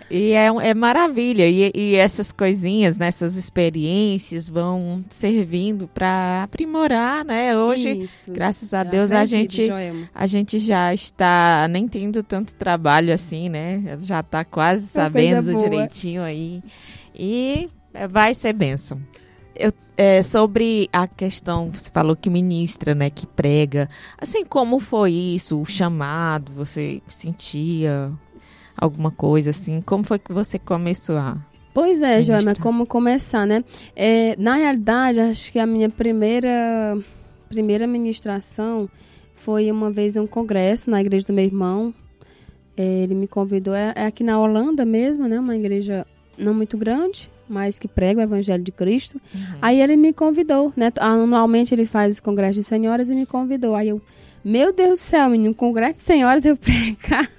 E é, é maravilha. E, e, essas coisinhas, nessas né, experiências vão servindo para aprimorar, né? Hoje, Isso. graças a Deus, a gente, a gente já está nem tendo tanto trabalho assim, né? Já está quase sabendo direitinho aí. E vai ser bênção. Eu, é, sobre a questão, você falou que ministra, né, que prega. Assim, como foi isso, o chamado, você sentia? Alguma coisa assim? Como foi que você começou a Pois é, Joana, como começar, né? É, na realidade, acho que a minha primeira primeira ministração foi uma vez em um congresso na igreja do meu irmão. É, ele me convidou, é, é, aqui na Holanda mesmo, né? Uma igreja não muito grande, mas que prega o Evangelho de Cristo. Uhum. Aí ele me convidou, né? Anualmente ele faz o congresso de senhoras e me convidou. Aí eu, meu Deus do céu, menino, congresso de senhoras eu pregar.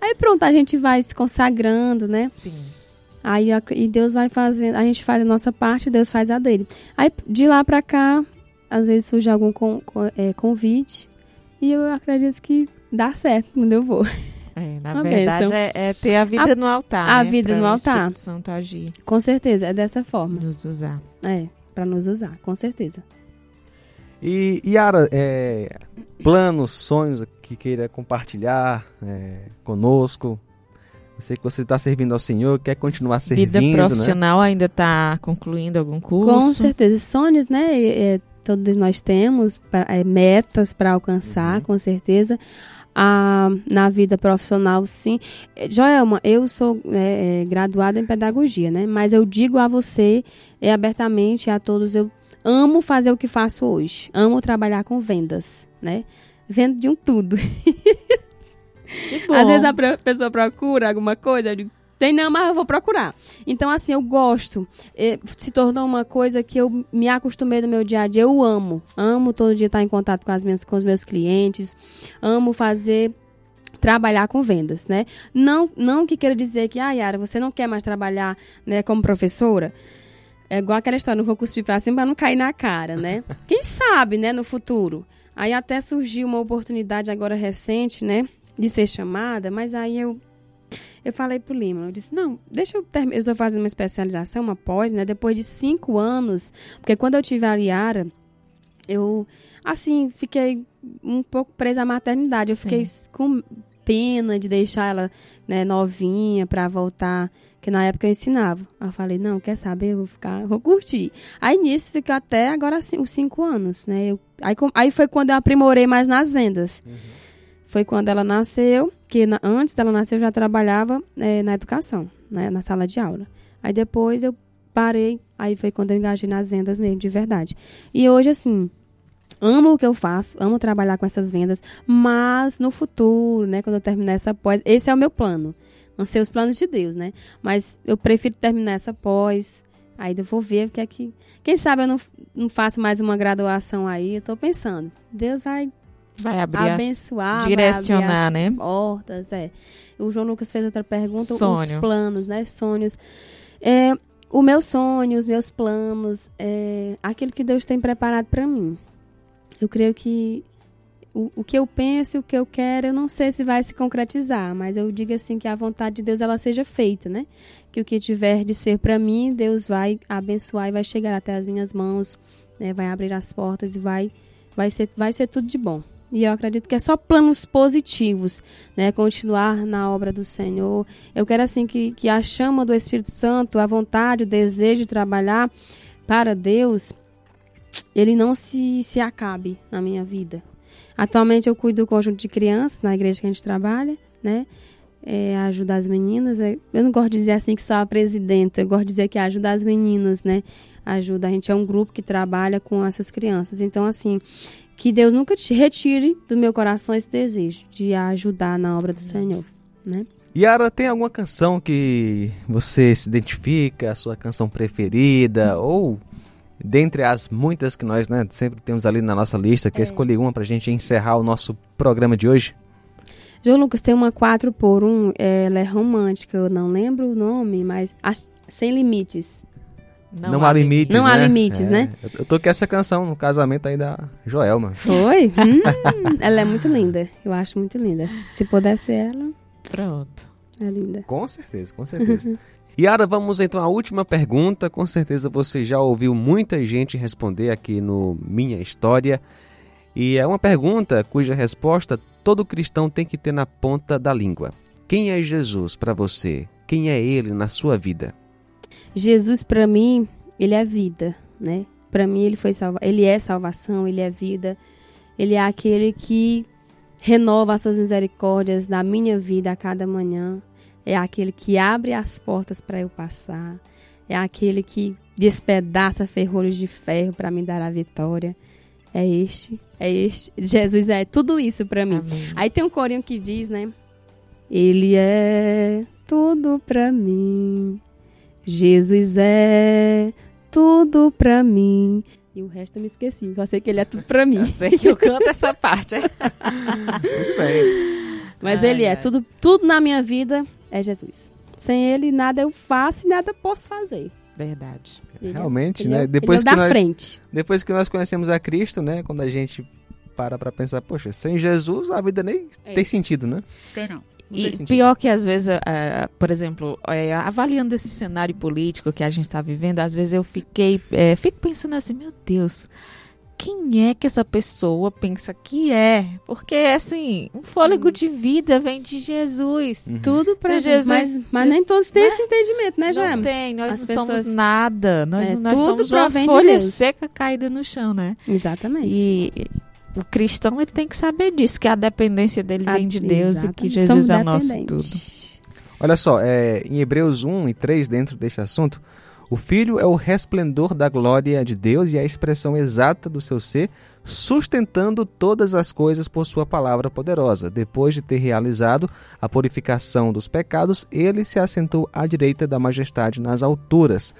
Aí pronto, a gente vai se consagrando, né? Sim. Aí e Deus vai fazendo, a gente faz a nossa parte, Deus faz a dele. Aí de lá para cá, às vezes surge algum com, é, convite e eu acredito que dá certo quando eu vou. É, na Uma verdade é, é, ter a vida a, no altar. A né? vida pra no altar. Santo agir. Com certeza, é dessa forma. Nos usar. É, para nos usar, com certeza. E Yara, é, planos, sonhos que queira compartilhar é, conosco? Eu sei que você está servindo ao Senhor, quer continuar servindo. Vida né? profissional né? ainda está concluindo algum curso? Com certeza. Sonhos, né? É, todos nós temos pra, é, metas para alcançar, uhum. com certeza. Ah, na vida profissional, sim. É, Joelma, eu sou é, é, graduada em pedagogia, né? Mas eu digo a você é, abertamente a todos, eu amo fazer o que faço hoje. Amo trabalhar com vendas, né? Vendo de um tudo. Às vezes a pessoa procura alguma coisa, eu digo, tem não, mas eu vou procurar. Então, assim, eu gosto. É, se tornou uma coisa que eu me acostumei no meu dia a dia. Eu amo. Amo todo dia estar em contato com, as minhas, com os meus clientes. Amo fazer trabalhar com vendas, né? Não, não que queira dizer que, ah, Yara, você não quer mais trabalhar né, como professora. É igual aquela história, não vou cuspir pra cima pra não cair na cara, né? Quem sabe, né, no futuro. Aí até surgiu uma oportunidade agora recente, né, de ser chamada, mas aí eu eu falei pro Lima, eu disse, não, deixa eu terminar, eu estou fazendo uma especialização, uma pós, né, depois de cinco anos, porque quando eu tive a Liara, eu, assim, fiquei um pouco presa à maternidade, eu Sim. fiquei com pena de deixar ela, né, novinha para voltar que na época eu ensinava. Aí eu falei, não, quer saber, eu vou ficar, vou curtir. Aí nisso fica até agora os cinco anos, né? Eu, aí, aí foi quando eu aprimorei mais nas vendas. Uhum. Foi quando ela nasceu, que na, antes dela nascer eu já trabalhava é, na educação, né, na sala de aula. Aí depois eu parei, aí foi quando eu engajei nas vendas mesmo, de verdade. E hoje, assim, amo o que eu faço, amo trabalhar com essas vendas, mas no futuro, né, quando eu terminar essa pós, esse é o meu plano não sei os planos de Deus, né? Mas eu prefiro terminar essa pós. Aí eu vou ver o que é que. Quem sabe eu não, não faço mais uma graduação aí. Eu tô pensando. Deus vai. Vai abrir abençoar, direcionar, vai abrir né? Portas, é. O João Lucas fez outra pergunta. Sonho. Os planos, né? Sonhos. É, o meu sonho, os meus planos, é aquilo que Deus tem preparado para mim. Eu creio que o, o que eu penso, o que eu quero, eu não sei se vai se concretizar, mas eu digo assim que a vontade de Deus ela seja feita, né? Que o que tiver de ser para mim, Deus vai abençoar e vai chegar até as minhas mãos, né? Vai abrir as portas e vai vai ser vai ser tudo de bom. E eu acredito que é só planos positivos, né? Continuar na obra do Senhor. Eu quero assim que, que a chama do Espírito Santo, a vontade, o desejo de trabalhar para Deus, ele não se, se acabe na minha vida. Atualmente eu cuido do conjunto de crianças na igreja que a gente trabalha, né? É, ajuda as meninas. É, eu não gosto de dizer assim que sou a presidenta, eu gosto de dizer que ajuda as meninas, né? Ajuda, a gente é um grupo que trabalha com essas crianças. Então, assim, que Deus nunca te retire do meu coração esse desejo de ajudar na obra do Senhor, né? Yara, tem alguma canção que você se identifica, a sua canção preferida, ou dentre as muitas que nós né, sempre temos ali na nossa lista, quer é. escolher uma para a gente encerrar o nosso programa de hoje? João Lucas tem uma 4 por 1 ela é romântica, eu não lembro o nome, mas Sem Limites. Não, não há, limites, Não né? há limites, é. né? Eu tô com essa canção no casamento aí da Joelma. Foi? hum, ela é muito linda. Eu acho muito linda. Se pudesse ela. Pronto. É linda. Com certeza, com certeza. Yara, vamos então à última pergunta. Com certeza você já ouviu muita gente responder aqui no Minha História. E é uma pergunta cuja resposta todo cristão tem que ter na ponta da língua. Quem é Jesus para você? Quem é ele na sua vida? Jesus para mim, ele é vida, né? Para mim ele foi salva, ele é salvação, ele é vida. Ele é aquele que renova as suas misericórdias na minha vida a cada manhã é aquele que abre as portas para eu passar, é aquele que despedaça ferrolhos de ferro para me dar a vitória. É este, é este. Jesus é tudo isso para mim. Amém. Aí tem um corinho que diz, né? Ele é tudo para mim. Jesus é tudo para mim. E o resto eu me esqueci. Só sei que ele é tudo para mim. Eu sei que eu canto essa parte. Muito bem. Mas ai, ele é tudo, tudo na minha vida é Jesus. Sem ele, nada eu faço e nada posso fazer. Verdade. Ele é Realmente, é, né? É, depois que nós, frente. depois que nós conhecemos a Cristo, né? Quando a gente para para pensar, poxa, sem Jesus a vida nem é. tem sentido, né? Tem não. e pior que às vezes, uh, por exemplo, uh, avaliando esse cenário político que a gente está vivendo, às vezes eu fiquei, uh, fico pensando assim, meu Deus, quem é que essa pessoa pensa que é? Porque, assim, um fôlego Sim. de vida vem de Jesus. Uhum. Tudo para Jesus. Mas, mas, nem todos têm né? esse entendimento, né, Joana? Não tem, nós As não pessoas... somos nada. Nós, é, nós somos uma folha de seca caída no chão, né? Exatamente. E o cristão, ele tem que saber disso, que a dependência dele a, vem de Deus exatamente. e que Jesus somos é o nosso tudo. Olha só, é, em Hebreus 1 e 3, dentro desse assunto, o Filho é o resplendor da glória de Deus e a expressão exata do seu ser, sustentando todas as coisas por sua palavra poderosa. Depois de ter realizado a purificação dos pecados, ele se assentou à direita da majestade nas alturas.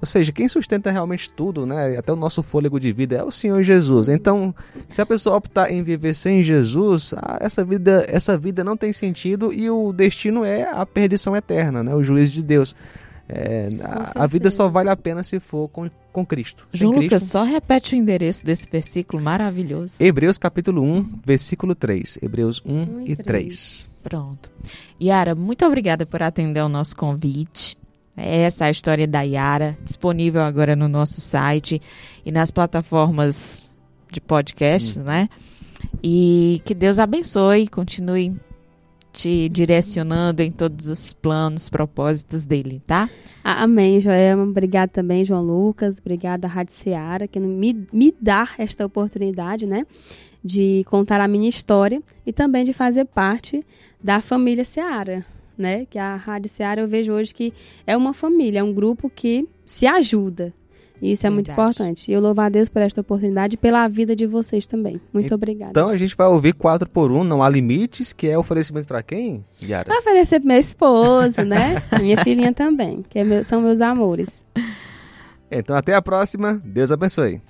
Ou seja, quem sustenta realmente tudo, né, até o nosso fôlego de vida é o Senhor Jesus. Então, se a pessoa optar em viver sem Jesus, ah, essa vida, essa vida não tem sentido e o destino é a perdição eterna, né, o juízo de Deus. É, a, a, vida só vale a pena se for com, com Cristo. João Lucas, só repete o endereço desse versículo maravilhoso. Hebreus capítulo 1, versículo 3. Hebreus 1, 1 e 3. 3. Pronto. Yara, muito obrigada por atender ao nosso convite. Essa é a história da Yara, disponível agora no nosso site e nas plataformas de podcast, hum. né? E que Deus abençoe, continue te direcionando em todos os planos, propósitos dele, tá? Amém, Joelma. Obrigada também, João Lucas. Obrigada, Rádio Seara, que me, me dá esta oportunidade, né? De contar a minha história e também de fazer parte da família Seara, né? Que a Rádio Seara eu vejo hoje que é uma família, é um grupo que se ajuda, isso é Verdade. muito importante. E eu louvo a Deus por esta oportunidade e pela vida de vocês também. Muito obrigada. Então a gente vai ouvir 4 por 1 Não Há Limites, que é oferecimento para quem, Yara? Vai oferecer pro meu esposo, né? Minha filhinha também, que é meu, são meus amores. Então até a próxima. Deus abençoe.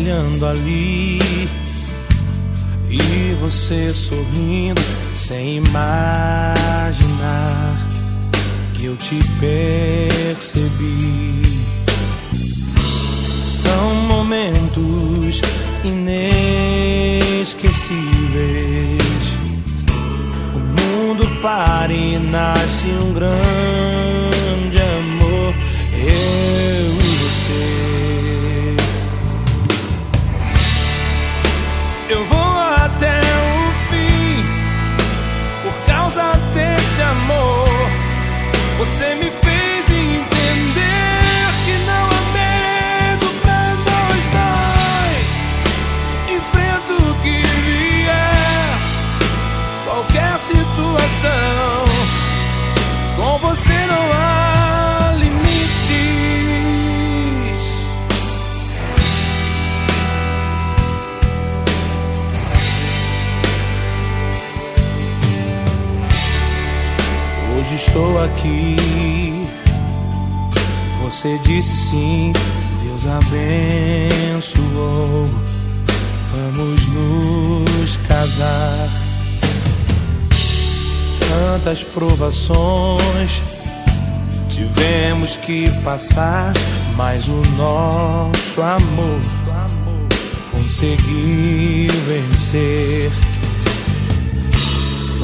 Sol brilhando ali e você sorrindo sem imaginar que eu te percebi. São momentos inesquecíveis. O mundo para e nasce um grande amor. Eu e você. Até o fim por causa deste amor. Você me fez entender que não há medo pra nós dois. Enfrento o que vier, qualquer situação. Com você não há Hoje estou aqui. Você disse sim, Deus abençoou. Vamos nos casar. Tantas provações tivemos que passar, mas o nosso amor conseguiu vencer.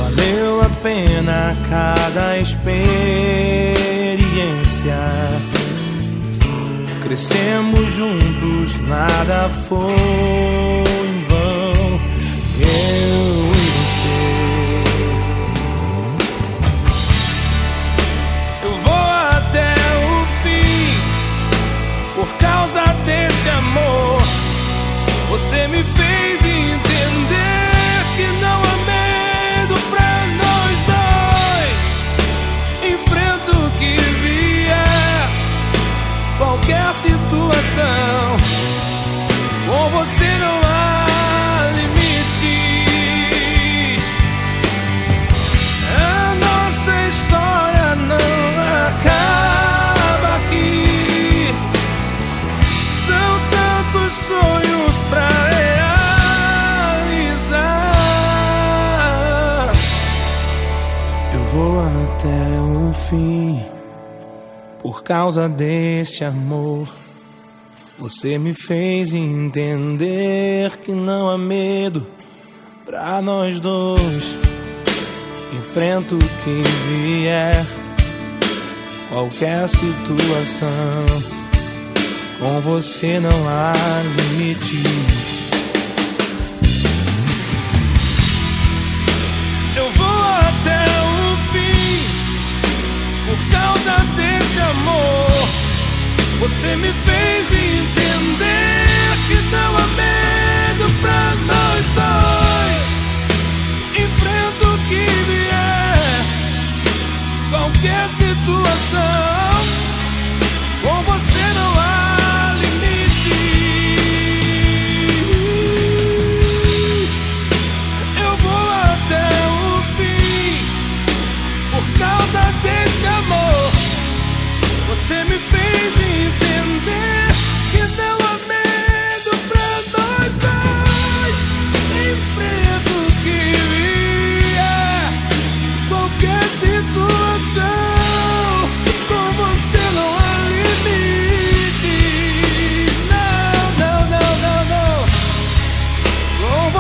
Valeu a pena cada experiência. Crescemos juntos, nada foi em vão. Eu e você. Eu vou até o fim por causa desse amor. Você me fez entender situação. Com você não há limites. A nossa história não acaba aqui. São tantos sonhos pra realizar. Eu vou até o fim causa deste amor. Você me fez entender que não há medo pra nós dois. Enfrento o que vier, qualquer situação. Com você não há limites. Eu vou até o fim por causa desse amor. Você me fez entender que não há medo pra nós dois. Enfrento o que vier, qualquer situação.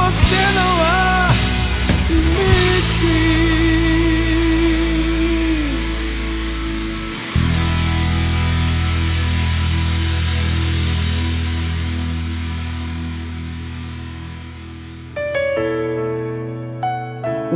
você não há limite.